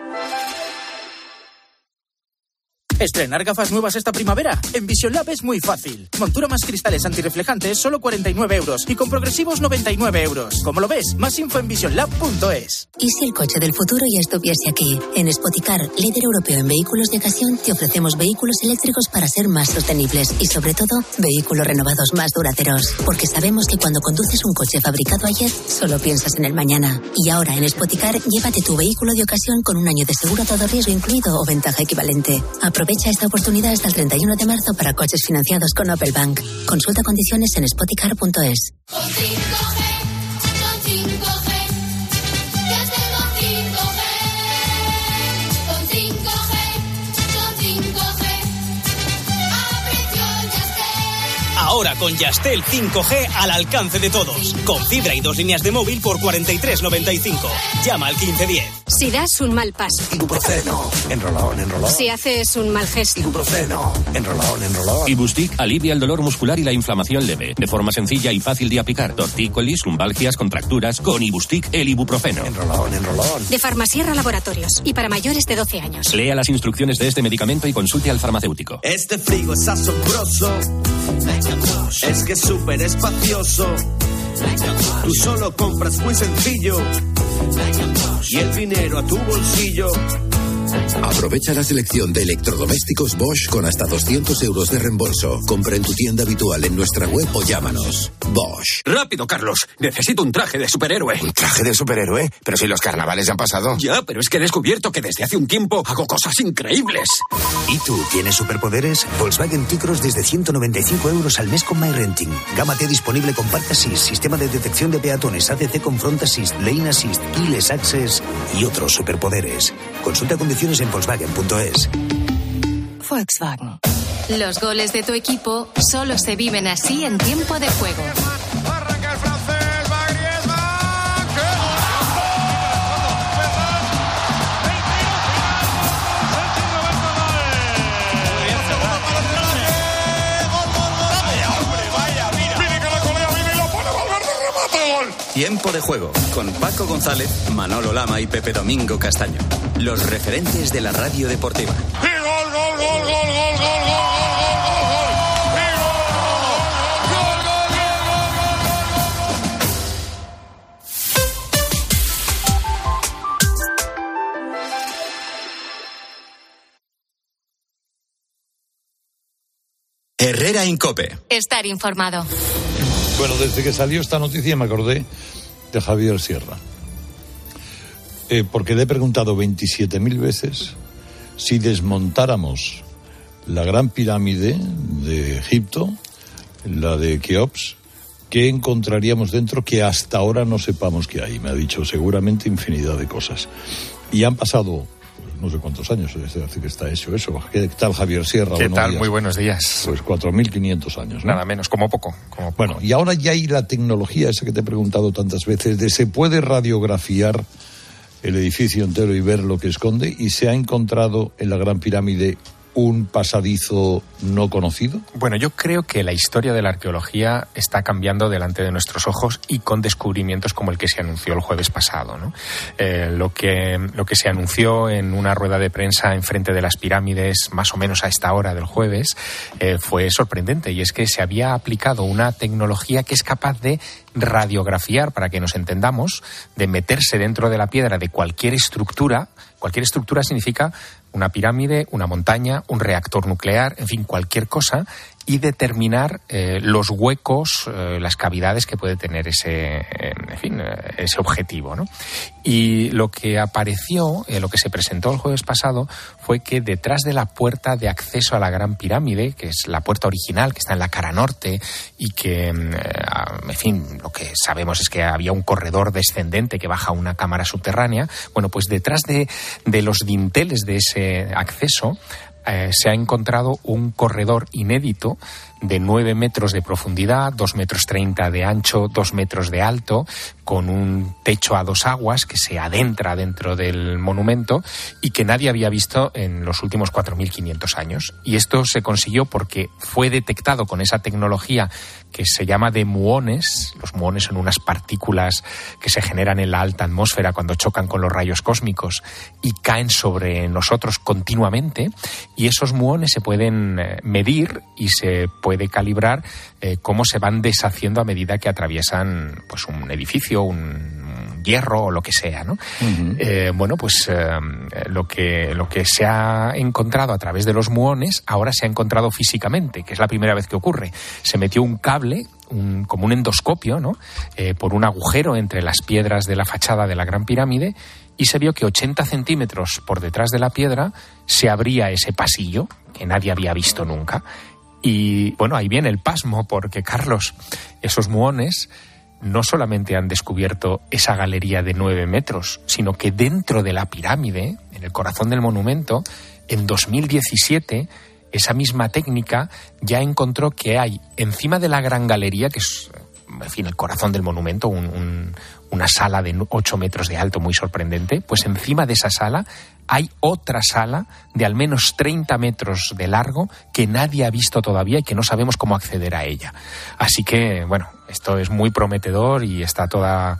Estrenar gafas nuevas esta primavera. En Vision Lab es muy fácil. Montura más cristales antirreflejantes, solo 49 euros. Y con progresivos, 99 euros. Como lo ves, más info en visionlab.es. ¿Y si el coche del futuro ya estuviese aquí? En Spoticar, líder europeo en vehículos de ocasión, te ofrecemos vehículos eléctricos para ser más sostenibles y, sobre todo, vehículos renovados más duraderos. Porque sabemos que cuando conduces un coche fabricado ayer, solo piensas en el mañana. Y ahora en Spoticar, llévate tu vehículo de ocasión con un año de seguro a todo riesgo incluido o ventaja equivalente. Aprovecha esta oportunidad hasta el 31 de marzo para coches financiados con Opel Bank. Consulta condiciones en spoticar.es. Ahora con Yastel 5G al alcance de todos. Con fibra y dos líneas de móvil por 43.95. Llama al 1510. Si das un mal paso. Ibuprofeno. Enrolón, enrolón. Si haces un mal gesto. Ibuprofeno. Enrolón, enrolón. Ibustic alivia el dolor muscular y la inflamación leve, de forma sencilla y fácil de aplicar. Tortícolis, lumbalgias, contracturas, con Ibustic el ibuprofeno. Enrolón, enrolón. De Farmasierra Laboratorios. Y para mayores de 12 años. Lea las instrucciones de este medicamento y consulte al farmacéutico. Este frigo es asombroso. Es que es súper espacioso. Tú solo compras muy sencillo. Y el dinero a tu bolsillo Aprovecha la selección de electrodomésticos Bosch con hasta 200 euros de reembolso. Compra en tu tienda habitual en nuestra web o llámanos. Bosch. Rápido, Carlos. Necesito un traje de superhéroe. ¿Un traje de superhéroe? Pero si los carnavales ya han pasado. Ya, pero es que he descubierto que desde hace un tiempo hago cosas increíbles. ¿Y tú tienes superpoderes? Volkswagen T-Cross desde 195 euros al mes con MyRenting. Gama T disponible con Park Assist, sistema de detección de peatones, ADC con Front Assist, Lane Assist, Keyless Access y otros superpoderes. Consulta condiciones en volkswagen.es. Volkswagen. Los goles de tu equipo solo se viven así en tiempo de juego. Tiempo de juego con Paco González, Manolo Lama y Pepe Domingo Castaño. Los referentes de la radio deportiva. Herrera Incope. Estar informado. Bueno, desde que salió esta noticia me acordé de Javier Sierra. Eh, porque le he preguntado 27.000 veces si desmontáramos la gran pirámide de Egipto, la de Keops, ¿qué encontraríamos dentro que hasta ahora no sepamos que hay? Me ha dicho seguramente infinidad de cosas. Y han pasado no sé cuántos años, es decir, que está hecho eso. ¿Qué tal Javier Sierra? ¿Qué tal? días. Muy buenos días. Pues 4.500 años, ¿no? Nada menos, como poco. Como poco. Bueno, y ahora ya hay la tecnología esa que te he preguntado tantas veces, de se puede radiografiar el edificio entero y ver lo que esconde, y se ha encontrado en la Gran Pirámide un pasadizo no conocido. Bueno, yo creo que la historia de la arqueología está cambiando delante de nuestros ojos y con descubrimientos como el que se anunció el jueves pasado. Eh, lo, que, lo que se anunció en una rueda de prensa enfrente de las pirámides, más o menos a esta hora del jueves, eh, fue sorprendente y es que se había aplicado una tecnología que es capaz de radiografiar, para que nos entendamos, de meterse dentro de la piedra de cualquier estructura. Cualquier estructura significa una pirámide, una montaña, un reactor nuclear, en fin, cualquier cosa, y determinar eh, los huecos, eh, las cavidades que puede tener ese, en fin, eh, ese objetivo. ¿no? Y lo que apareció, eh, lo que se presentó el jueves pasado, fue que detrás de la puerta de acceso a la Gran Pirámide, que es la puerta original, que está en la cara norte, y que, mm, eh, en fin, lo que sabemos es que había un corredor descendente que baja una cámara subterránea, bueno, pues detrás de, de los dinteles de ese acceso, eh, se ha encontrado un corredor inédito de 9 metros de profundidad, 2 metros 30 de ancho, 2 metros de alto, con un techo a dos aguas que se adentra dentro del monumento y que nadie había visto en los últimos 4.500 años. Y esto se consiguió porque fue detectado con esa tecnología que se llama de muones. Los muones son unas partículas que se generan en la alta atmósfera cuando chocan con los rayos cósmicos y caen sobre nosotros continuamente. Y esos muones se pueden eh, medir y se puede calibrar eh, cómo se van deshaciendo a medida que atraviesan pues un edificio, un hierro o lo que sea, ¿no? Eh, bueno, pues eh, lo, que, lo que se ha encontrado a través de los muones ahora se ha encontrado físicamente, que es la primera vez que ocurre. Se metió un cable un- como un endoscopio, ¿no? Eh, por un agujero entre las piedras de la fachada de la Gran Pirámide y se vio que 80 centímetros por detrás de la piedra se abría ese pasillo que nadie había visto nunca. Y bueno, ahí viene el pasmo, porque Carlos, esos muones no solamente han descubierto esa galería de nueve metros, sino que dentro de la pirámide, en el corazón del monumento, en 2017, esa misma técnica ya encontró que hay encima de la gran galería, que es, en fin, el corazón del monumento, un- un- una sala de 8 metros de alto muy sorprendente, pues encima de esa sala hay otra sala de al menos 30 metros de largo que nadie ha visto todavía y que no sabemos cómo acceder a ella. Así que, bueno, esto es muy prometedor y está toda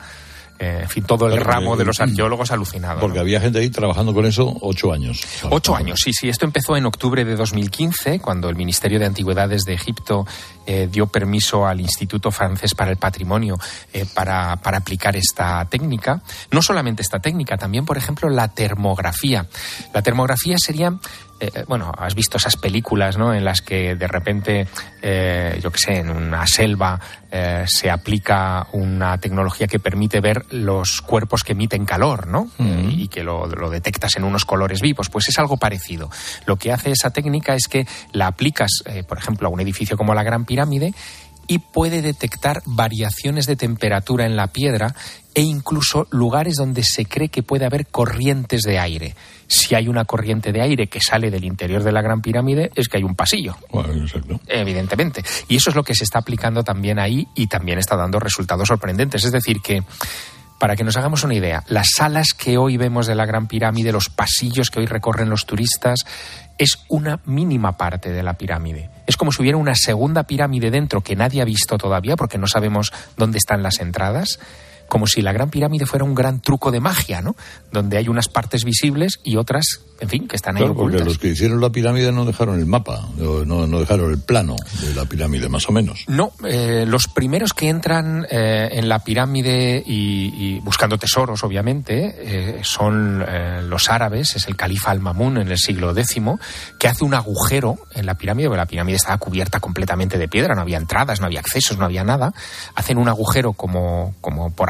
eh, en fin, todo el Claro, ramo de los (clears throat) arqueólogos alucinado. ¿no? Porque había gente ahí trabajando con eso ocho años. Ocho años, sí, sí. Esto empezó en octubre de 2015, cuando el Ministerio de Antigüedades de Egipto eh, dio permiso al Instituto Francés para el Patrimonio eh, para, para aplicar esta técnica. No solamente esta técnica, también, por ejemplo, la termografía. La termografía sería eh, bueno, has visto esas películas, ¿no? En las que de repente, yo qué sé, en una selva se aplica una tecnología que permite ver los cuerpos que emiten calor, ¿no? Eh, y que lo, lo detectas en unos colores vivos. Pues es algo parecido. Lo que hace esa técnica es que la aplicas, por ejemplo, a un edificio como la Gran Pirámide y puede detectar variaciones de temperatura en la piedra e incluso lugares donde se cree que puede haber corrientes de aire. Si hay una corriente de aire que sale del interior de la Gran Pirámide, es que hay un pasillo. Evidentemente. Y eso es lo que se está aplicando también ahí y también está dando resultados sorprendentes. Es decir, que para que nos hagamos una idea, las salas que hoy vemos de la Gran Pirámide, los pasillos que hoy recorren los turistas, es una mínima parte de la pirámide. Es como si hubiera una segunda pirámide dentro que nadie ha visto todavía porque no sabemos dónde están las entradas. Como si la Gran Pirámide fuera un gran truco de magia, ¿no? Donde hay unas partes visibles y otras, en fin, que están ahí Claro, porque ocultas. los que hicieron la pirámide no dejaron el mapa, no, dejaron el plano de la pirámide, más o menos. No, eh, los primeros que entran eh, en la pirámide y, y buscando tesoros, obviamente, eh, son los árabes, es el califa Al-Mamun en el siglo X, que hace un agujero en la pirámide, porque la pirámide estaba cubierta completamente de piedra, no había entradas, no había accesos, no había nada. Hacen un agujero como, como por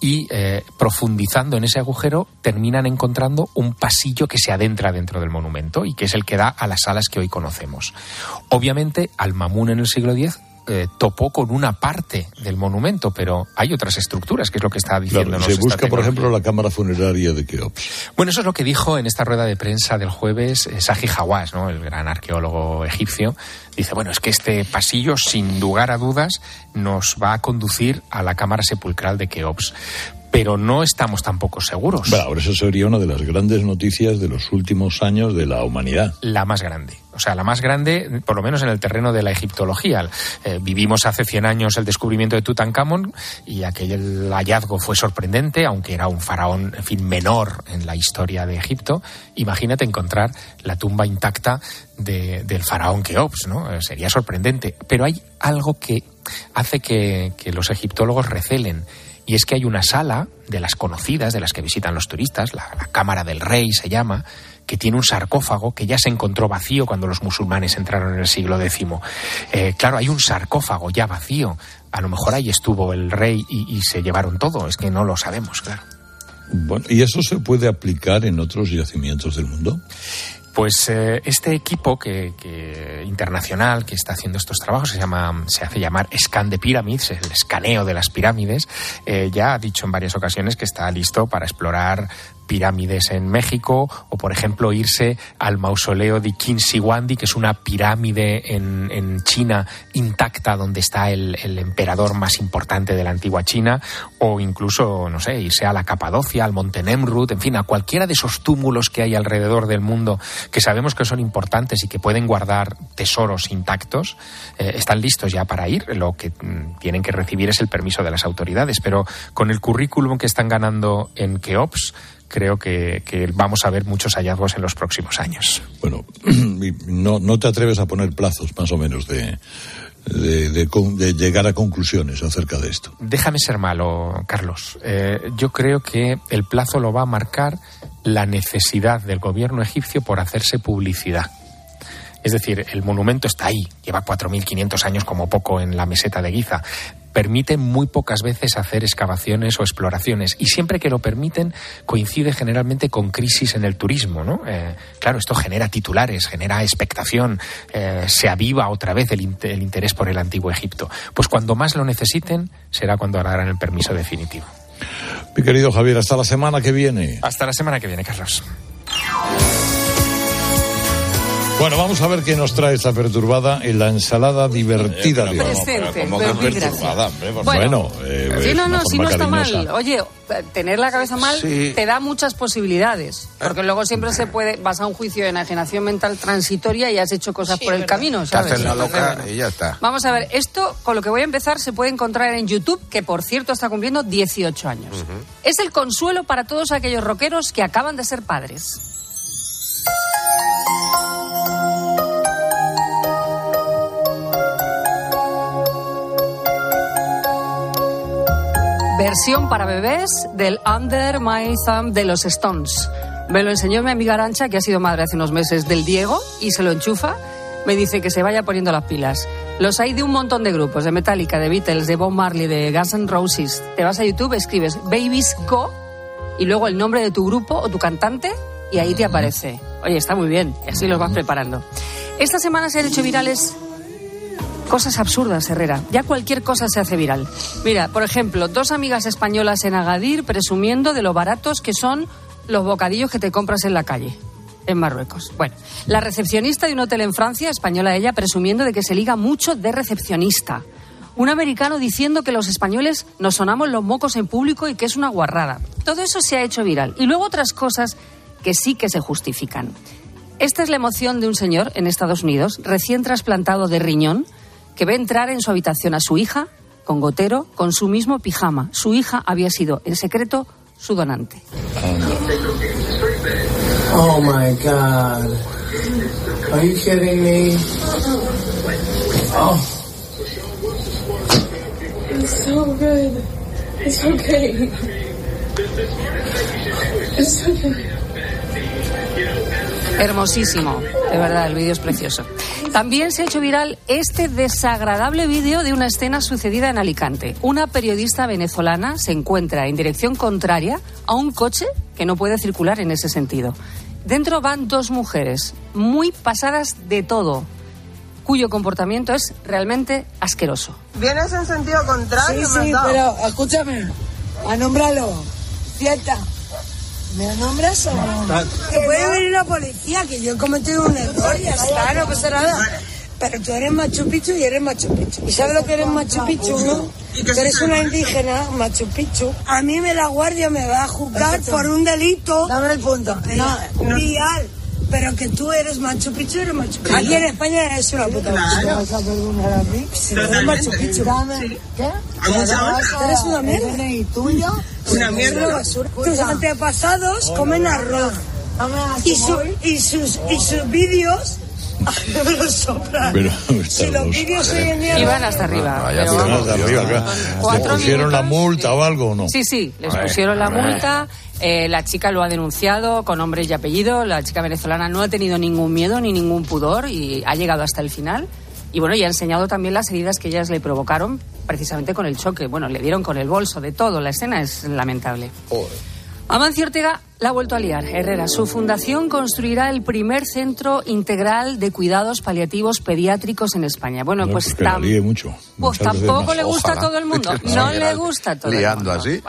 y eh, profundizando en ese agujero terminan encontrando un pasillo que se adentra dentro del monumento y que es el que da a las salas que hoy conocemos. Obviamente, Al-Mamun en el siglo X eh, topó con una parte del monumento, pero hay otras estructuras, que es lo que está diciendo. Claro, se busca, por ejemplo, la cámara funeraria de Keops. Bueno, eso es lo que dijo en esta rueda de prensa del jueves eh, Saji Hawass, ¿no? el gran arqueólogo egipcio. Dice, bueno, es que este pasillo, sin lugar a dudas, nos va a conducir a la cámara sepulcral de Keops. Pero no estamos tampoco seguros. Bueno, ahora eso sería una de las grandes noticias de los últimos años de la humanidad. la más grande. O sea, la más grande, por lo menos en el terreno de la egiptología. Eh, vivimos hace 100 años el descubrimiento de Tutankamón y aquel hallazgo fue sorprendente, aunque era un faraón, en fin, menor en la historia de Egipto. Imagínate encontrar la tumba intacta de- del faraón Keops, ¿no? Eh, sería sorprendente. Pero hay algo que hace que, que los egiptólogos recelen. Y es que hay una sala de las conocidas, de las que visitan los turistas, la, Cámara del Rey se llama, que tiene un sarcófago que ya se encontró vacío cuando los musulmanes entraron en el siglo X. Eh, claro, hay un sarcófago ya vacío. A lo mejor ahí estuvo el rey y, y se llevaron todo. Es que no lo sabemos, claro. Bueno, ¿y eso se puede aplicar en otros yacimientos del mundo? Pues eh, este equipo que, que- internacional que está haciendo estos trabajos se llama, se hace llamar Scan de Pyramids, el escaneo de las pirámides, eh, ya ha dicho en varias ocasiones que está listo para explorar pirámides en México o, por ejemplo, irse al mausoleo de Qinzihuangdi, que es una pirámide en, China intacta donde está el, el emperador más importante de la antigua China, o incluso, no sé, irse a la Capadocia, al Monte Nemrut, en fin, a cualquiera de esos túmulos que hay alrededor del mundo que sabemos que son importantes y que pueden guardar tesoros intactos, eh, están listos ya para ir. Lo que mm, tienen que recibir es el permiso de las autoridades, pero con el currículum que están ganando en Keops, creo que, que vamos a ver muchos hallazgos en los próximos años. Bueno, (clears throat) no, no te atreves a poner plazos más o menos de, de, de con- de llegar a conclusiones acerca de esto. Déjame ser malo, Carlos. Eh, yo creo que el plazo lo va a marcar la necesidad del gobierno egipcio por hacerse publicidad. Es decir, el monumento está ahí, lleva 4.500 años como poco en la meseta de Giza. Permite muy pocas veces hacer excavaciones o exploraciones y siempre que lo permiten coincide generalmente con crisis en el turismo. ¿no? Eh, claro, esto genera titulares, genera expectación, eh, se aviva otra vez el, inte- el interés por el antiguo Egipto. Pues cuando más lo necesiten será cuando darán el permiso definitivo. Mi querido Javier, hasta la semana que viene. Hasta la semana que viene, Carlos. Bueno, vamos a ver qué nos trae esta perturbada en la ensalada divertida de hoy. Presente, ¿Cómo que muy perturbada, hombre? Por Bueno, bueno, eh, Sí, no, no, si no está cariñosa. mal. Oye, tener la cabeza mal Sí. te da muchas posibilidades. Porque luego siempre se puede, vas a un juicio de enajenación mental transitoria y has hecho cosas por el camino, Te ¿sabes? hacen la loca y ya está. Vamos a ver, esto con lo que voy a empezar se puede encontrar en YouTube, que por cierto está cumpliendo 18 años. Es el consuelo para todos aquellos rockeros que acaban de ser padres. Versión para bebés del Under My Thumb de los Stones. Me lo enseñó mi amiga Arancha, que ha sido madre hace unos meses del Diego, y se lo enchufa. Me dice que se vaya poniendo las pilas. Los hay de un montón de grupos, de Metallica, de Beatles, de Bob Marley, de Guns N' Roses. Te vas a YouTube, escribes Babies Go y luego el nombre de tu grupo o tu cantante y ahí te aparece. Oye, está muy bien, y así los vas preparando. Esta semana se han hecho virales Cosas absurdas, Herrera. Ya cualquier cosa se hace viral. Mira, por ejemplo, dos amigas españolas en Agadir presumiendo de lo baratos que son los bocadillos que te compras en la calle, en Marruecos. Bueno, la recepcionista de un hotel en Francia, española ella, presumiendo de que se liga mucho de recepcionista. Un americano diciendo que los españoles nos sonamos los mocos en público y que es una guarrada. Todo eso se ha hecho viral. Y luego otras cosas que sí que se justifican. Esta es la emoción de un señor en Estados Unidos, recién trasplantado de riñón, que ve entrar en su habitación a su hija, con gotero, con su mismo pijama. Su hija había sido, en secreto, su donante. Oh my god. Are you kidding me? Oh. It's so good. It's okay. It's okay. Hermosísimo, de verdad, el vídeo es precioso. También se ha hecho viral este desagradable vídeo de una escena sucedida en Alicante. Una periodista venezolana se encuentra en dirección contraria a un coche que no puede circular en ese sentido. Dentro van dos mujeres, muy pasadas de todo, cuyo comportamiento es realmente asqueroso. Vienes en sentido contrario, Sí, sí, pero escúchame, anómbralo. Cierta. ¿Me nombras o no? Que puede venir la policía, que yo he cometido un error, ya está, no pasa nada. Pero tú eres Machu Picchu y eres Machu Picchu. ¿Y sabes lo que eres Machu Picchu, no? Tú eres una indígena, Machu Picchu. A mí me la guardia me va a juzgar por un delito. Dame el punto. No, vial. Pero que tú eres Machu Picchu, eres Machu Picchu. Aquí en España eres una puta Machu Picchu. ¿Me vas a perdonar a mí? Si no eres Machu Picchu. ¿Qué? ¿Tú eres una mierda? ¿Y tuyo? Una mierda. Tus antepasados comen arroz. Y, su- y sus, y sus vídeos... (laughs) me los soplan. Pero (laughs) Si los vídeos hoy en día... Iban hasta arriba. pero Iban vamos, hasta arriba, claro. ¿Le pusieron la multa o algo o no? Sí, sí, les pusieron la multa. Eh, la chica lo ha denunciado con nombre y apellido. La chica venezolana no ha tenido ningún miedo ni ningún pudor y ha llegado hasta el final. Y bueno, y ha enseñado también las heridas que ellas le provocaron precisamente con el choque. Bueno, le dieron con el bolso de todo. La escena es lamentable. Amancio Ortega la ha vuelto a liar. Herrera, su fundación construirá el primer centro integral de cuidados paliativos pediátricos en España. Bueno, No, pues tam- mucho. pues tampoco le gusta a Ojalá. todo el mundo. (laughs) No sí, le gusta a todo el Liando mundo. así.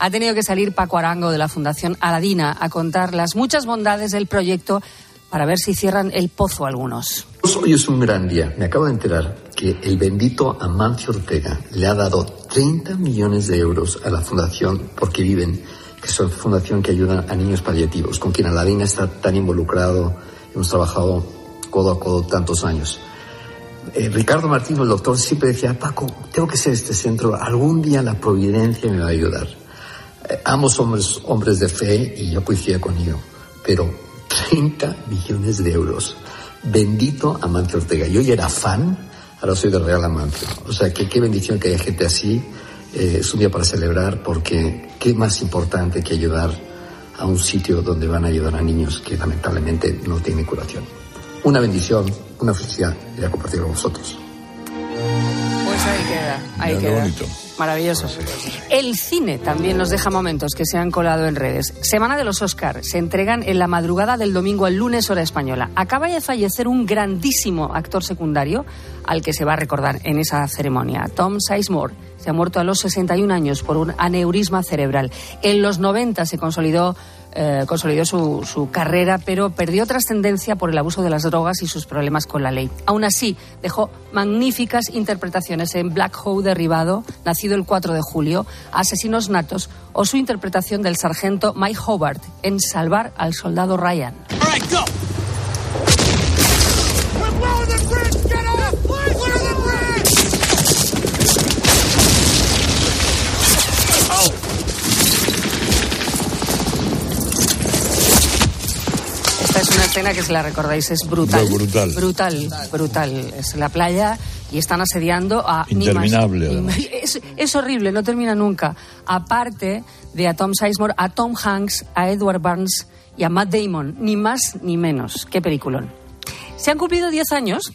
Ha tenido que salir Paco Arango de la Fundación Aladina a contar las muchas bondades del proyecto para ver si cierran el pozo algunos. Hoy es un gran día. Me acabo de enterar que el bendito Amancio Ortega le ha dado 30 millones de euros a la Fundación Porque Viven, que es una fundación que ayuda a niños paliativos, con quien Aladina está tan involucrado. Hemos trabajado codo a codo tantos años. Eh, Ricardo Martino, el doctor, siempre decía, Paco, tengo que ser este centro, algún día la providencia me va a ayudar. Eh, ambos hombres, hombres de fe y yo coincidía con ello, pero 30 millones de euros. Bendito Amancio Ortega. Yo ya era fan, ahora soy de Real Amancio. O sea, que qué bendición que haya gente así. Eh, es un día para celebrar porque qué más importante que ayudar a un sitio donde van a ayudar a niños que lamentablemente no tienen curación. Una bendición, una felicidad y a compartir con vosotros. Pues ahí queda, ahí queda. bonito. Maravilloso. El cine también nos deja momentos que se han colado en redes. Semana de los Oscars. Se entregan en la madrugada del domingo al lunes hora española. Acaba de fallecer un grandísimo actor secundario al que se va a recordar en esa ceremonia. Tom Sizemore se ha muerto a los 61 años por un aneurisma cerebral. En los 90 se consolidó eh, consolidó su, su carrera, pero perdió trascendencia por el abuso de las drogas y sus problemas con la ley. Aún así, dejó magníficas interpretaciones en Black Hole Derribado, nacido el 4 de julio, Asesinos Natos, o su interpretación del sargento Mike Hobart en Salvar al soldado Ryan. Escena que, si la recordáis, es brutal. Muy brutal. Brutal, brutal. Es la playa y están asediando a... Interminable, (laughs) es, es horrible, no termina nunca. Aparte de a Tom Sizemore, a Tom Hanks, a Edward Burns y a Matt Damon. Ni más ni menos. Qué peliculón. Se han cumplido 10 años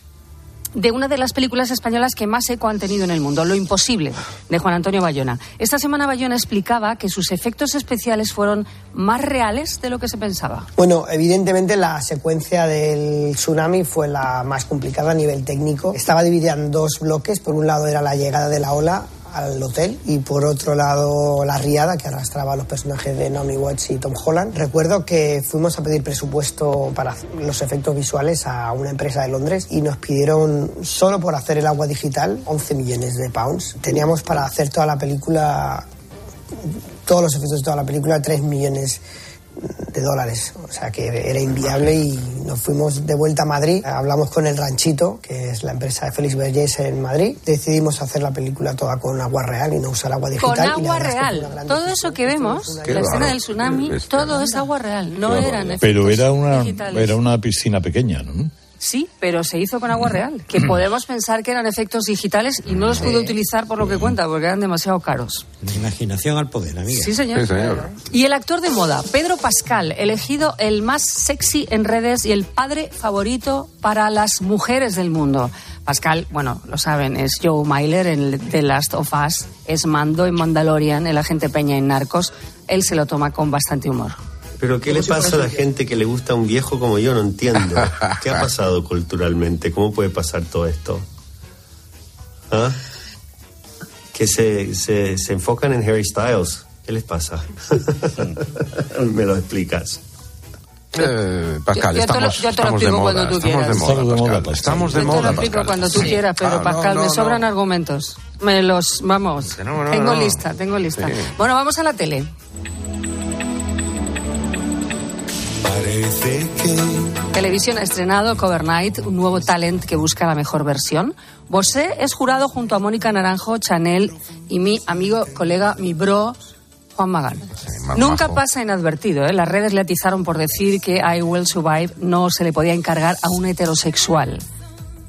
de una de las películas españolas que más eco han tenido en el mundo, Lo Imposible, de Juan Antonio Bayona. Esta semana Bayona explicaba que sus efectos especiales fueron más reales de lo que se pensaba. Bueno, evidentemente la secuencia del tsunami fue la más complicada a nivel técnico. Estaba dividida en dos bloques. Por un lado era la llegada de la ola al hotel y por otro lado la riada que arrastraba a los personajes de Naomi Watts y Tom Holland. Recuerdo que fuimos a pedir presupuesto para los efectos visuales a una empresa de Londres y nos pidieron solo por hacer el agua digital 11 millones de pounds. Teníamos para hacer toda la película todos los efectos de toda la película 3 millones de dólares. O sea que era inviable y nos fuimos de vuelta a Madrid. Hablamos con el Ranchito, que es la empresa de Félix Vergés en Madrid. Decidimos hacer la película toda con agua real y no usar agua digital. Con y la agua real. Todo eso que vemos, la escena raro. del tsunami, todo es agua real. No Claro, eran efectos Pero era una, era una piscina pequeña, ¿no? Sí, pero se hizo con agua real. Que podemos pensar que eran efectos digitales y no los pude utilizar por lo que cuenta, porque eran demasiado caros. La imaginación al poder, amiga. Sí, señor. Y el actor de moda, Pedro Pascal, elegido el más sexy en redes y el padre favorito para las mujeres del mundo. Pascal, bueno, lo saben, es Joe Myler en The Last of Us, es Mando en Mandalorian, el agente Peña en Narcos. Él se lo toma con bastante humor. Pero ¿qué le pasa a la gente que le gusta un viejo como yo? No entiendo. (laughs) ¿Qué ha pasado culturalmente? ¿Cómo puede pasar todo esto? ¿Ah? Que se, se, se enfocan en Harry Styles. ¿Qué les pasa? (laughs) Me lo explicas. Eh, Pascal, Yo- yo te lo- estamos, yo te lo explico moda, cuando tú estamos de quieras. moda, Estamos de moda, Pascal. Pascal. Estamos de Yo te moda, lo explico Pascal. cuando tú Sí. quieras, pero Ah, no, Pascal, no, me no. sobran argumentos. Me los, vamos, no, no, tengo no. lista, tengo lista. Sí. Bueno, vamos a la tele. Parece que Televisión ha estrenado Cover Night, un nuevo talent que busca la mejor versión. Bosé es jurado junto a Mónica Naranjo, Chanel y mi amigo, colega, mi bro, Juan Magán. Nunca pasa inadvertido. ¿eh? Las redes le atizaron por decir que I Will Survive no se le podía encargar a un heterosexual.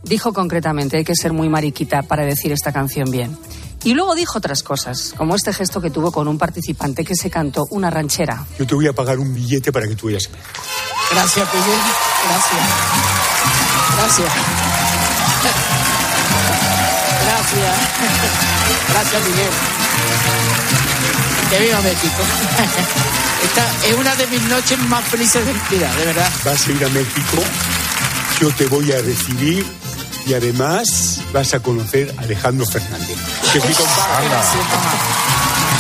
Dijo concretamente, hay que ser muy mariquita para decir esta canción bien. Y luego dijo otras cosas, como este gesto que tuvo con un participante que se cantó una ranchera. Yo te voy a pagar un billete para que tú vayas. Gracias, Miguel. Gracias. Gracias. Gracias. Gracias, Miguel. Que viva México. Esta es una de mis noches más felices del día, de verdad. Vas a ir a México, yo te voy a recibir y además vas a conocer a Alejandro Fernández. Que es mi compadre.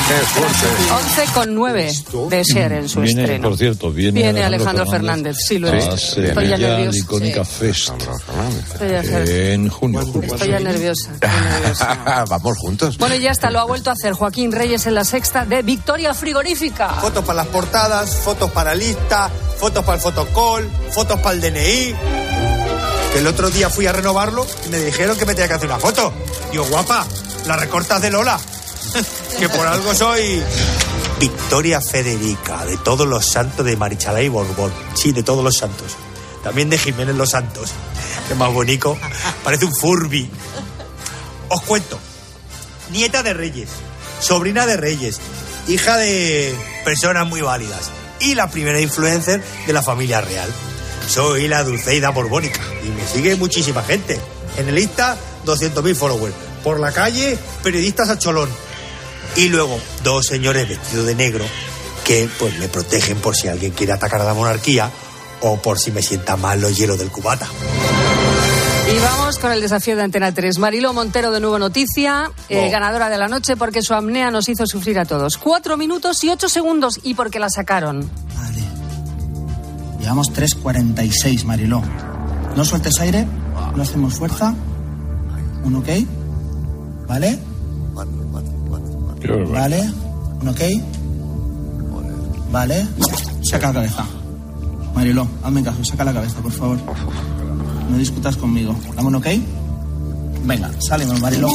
Qué fuerte. 11 con 9 de ser en su Viene, estreno. por cierto, viene, Viene Alejandro Fernández, sí lo he a visto. Estoy ya nerviosa. icónica Fest Estoy ya, en junio. estoy ya nerviosa. estoy nerviosa. (laughs) Vamos juntos. Bueno, y ya está, lo ha vuelto a hacer Joaquín Reyes en la sexta de Victoria Frigorífica. Fotos para las portadas, fotos para lista, fotos para el fotocall, fotos para el DNI. Que el otro día fui a renovarlo y me dijeron que me tenía que hacer una foto. Digo, guapa, la recortas de Lola. (laughs) que por algo soy. Victoria Federica, de todos los santos de Marichalá y Borbón. Sí, de todos los santos. También de Jiménez Los Santos. Qué más bonito. Parece un Furby. Os cuento. Nieta de reyes, sobrina de reyes, hija de personas muy válidas y la primera influencer de la familia real. Soy la Dulceida Borbónica y me sigue muchísima gente. En el Insta, 200.000 followers. Por la calle, periodistas a cholón. Y luego, dos señores vestidos de negro que pues me protegen por si alguien quiere atacar a la monarquía o por si me sienta mal los hielos del cubata. Y vamos con el desafío de Antena 3. Mariló Montero de Nuevo Noticia, eh, Oh. ganadora de la noche porque su apnea nos hizo sufrir a todos. Cuatro minutos y ocho segundos y porque la sacaron. Llevamos 3.46, Mariló. No sueltes aire, no hacemos fuerza. Un ok. ¿Vale? ¿Vale? Un ok. ¿Vale? Saca la cabeza. Mariló, hazme caso, saca la cabeza, por favor. No discutas conmigo. Dame un ok. Venga, salimos, Mariló.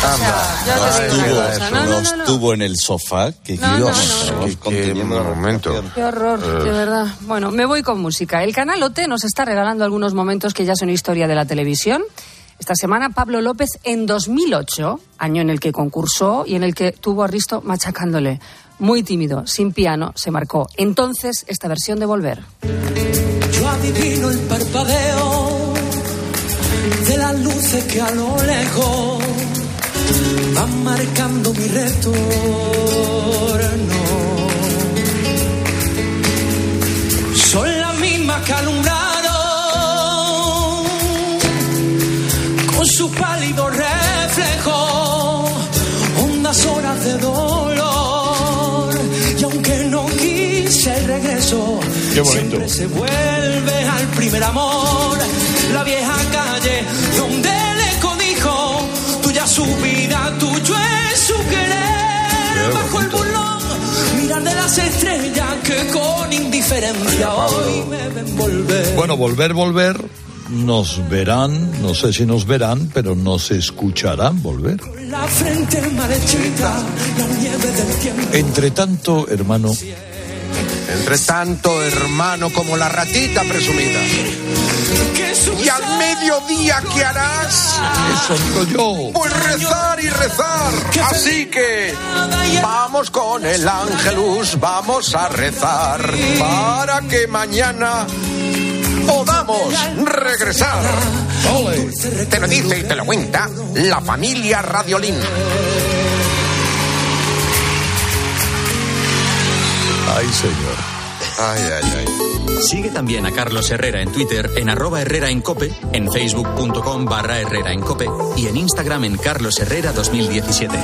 Te digo una estuvo, cosa. No, no, no, no. estuvo en el sofá que No, no, no. la momento. Qué horror, Eh. de verdad. Bueno, me voy con música. El canal OT nos está regalando algunos momentos que ya son historia de la televisión. Esta semana Pablo López en 2008, año en el que concursó y en el que tuvo a Risto machacándole. Muy tímido, sin piano, se marcó. Entonces, esta versión de Volver. Yo adivino el parpadeo de las luces que a lo lejos van marcando mi retorno. Son las mismas que alumbraron con su pálido reflejo hondas horas de dolor y aunque no quise el regreso Qué bonito. siempre se vuelve al primer amor la vieja calle donde las estrellas que con indiferencia hoy me ven volver Bueno, volver, volver. Nos verán, no sé si nos verán, pero nos escucharán volver. la frente marchita la nieve del tiempo Entre tanto, hermano, Entre tanto, hermano, como la ratita presumida. ¿Y al mediodía qué harás? Eso digo yo. Pues rezar y rezar. Así que vamos con el ángelus, vamos a rezar para que mañana podamos regresar. Te lo dice y te lo cuenta la familia Radiolín. Ay, señor. Ay, ay, ay. Sigue también a Carlos Herrera en Twitter en arroba Herrera en Cope, en facebook.com barra Herrera en Cope y en Instagram en Carlos Herrera 2017.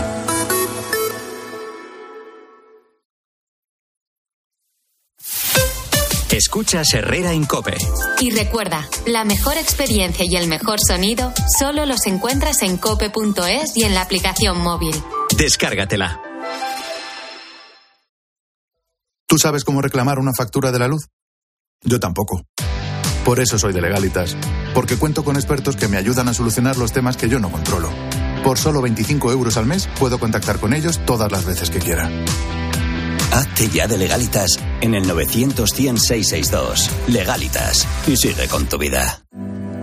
Escuchas Herrera en Cope. Y recuerda, la mejor experiencia y el mejor sonido solo los encuentras en cope.es y en la aplicación móvil. Descárgatela. ¿Tú sabes cómo reclamar una factura de la luz? Yo tampoco. Por eso soy de Legalitas, porque cuento con expertos que me ayudan a solucionar los temas que yo no controlo. Por solo 25 euros al mes puedo contactar con ellos todas las veces que quiera. Hazte ya de legalitas en el 900 100 662. Legalitas. Y sigue con tu vida.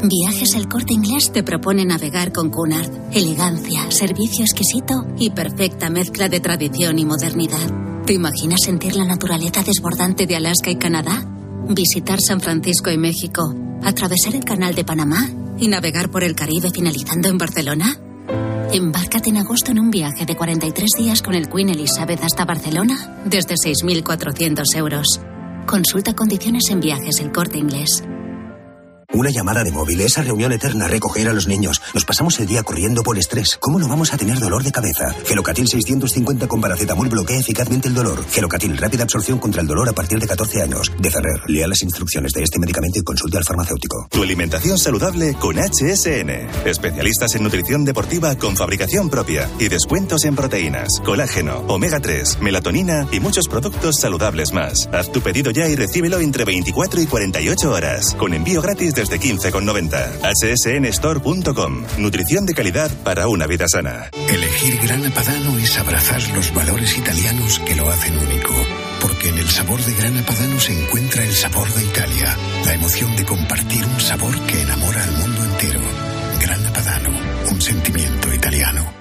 Viajes El Corte Inglés te propone navegar con Cunard. Elegancia, servicio exquisito y perfecta mezcla de tradición y modernidad. ¿Te imaginas sentir la naturaleza desbordante de Alaska y Canadá? Visitar San Francisco y México, atravesar el Canal de Panamá y navegar por el Caribe finalizando en Barcelona. Embárcate en agosto en un viaje de 43 días con el Queen Elizabeth hasta Barcelona desde 6.400 euros. Consulta condiciones en viajes El Corte Inglés. Una llamada de móvil, esa reunión eterna, recoger a los niños. Nos pasamos el día corriendo por estrés. ¿Cómo no vamos a tener dolor de cabeza? Gelocatil 650 con paracetamol bloquea eficazmente el dolor. Gelocatil, rápida absorción contra el dolor a partir de 14 años. De Ferrer, lea las instrucciones de este medicamento y consulte al farmacéutico. Tu alimentación saludable con HSN. Especialistas en nutrición deportiva con fabricación propia y descuentos en proteínas, colágeno, omega 3, melatonina y muchos productos saludables más. Haz tu pedido ya y recíbelo entre 24 y 48 horas. Con envío gratis desde 15,90. hsnstore.com. Nutrición de calidad para una vida sana. Elegir Grana Padano es abrazar los valores italianos que lo hacen único. Porque en el sabor de Grana Padano se encuentra el sabor de Italia, la emoción de compartir un sabor que enamora al mundo entero. Grana Padano, un sentimiento italiano.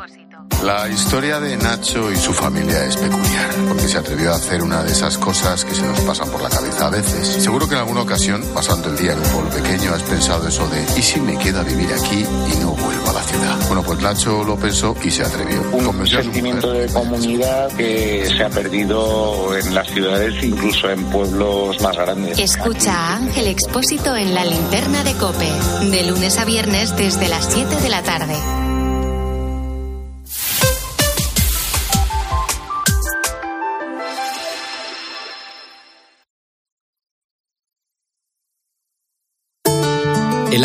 La historia de Nacho y su familia es peculiar, porque se atrevió a hacer una de esas cosas que se nos pasan por la cabeza a veces. Seguro que en alguna ocasión, pasando el día en un pueblo pequeño, has pensado eso de ¿y si me queda a vivir aquí y no vuelvo a la ciudad? Bueno, pues Nacho lo pensó y se atrevió. Un sentimiento de comunidad que se ha perdido en las ciudades, incluso en pueblos más grandes. Escucha a Ángel Expósito en la linterna de Cope, de lunes a viernes desde las 7 de la tarde.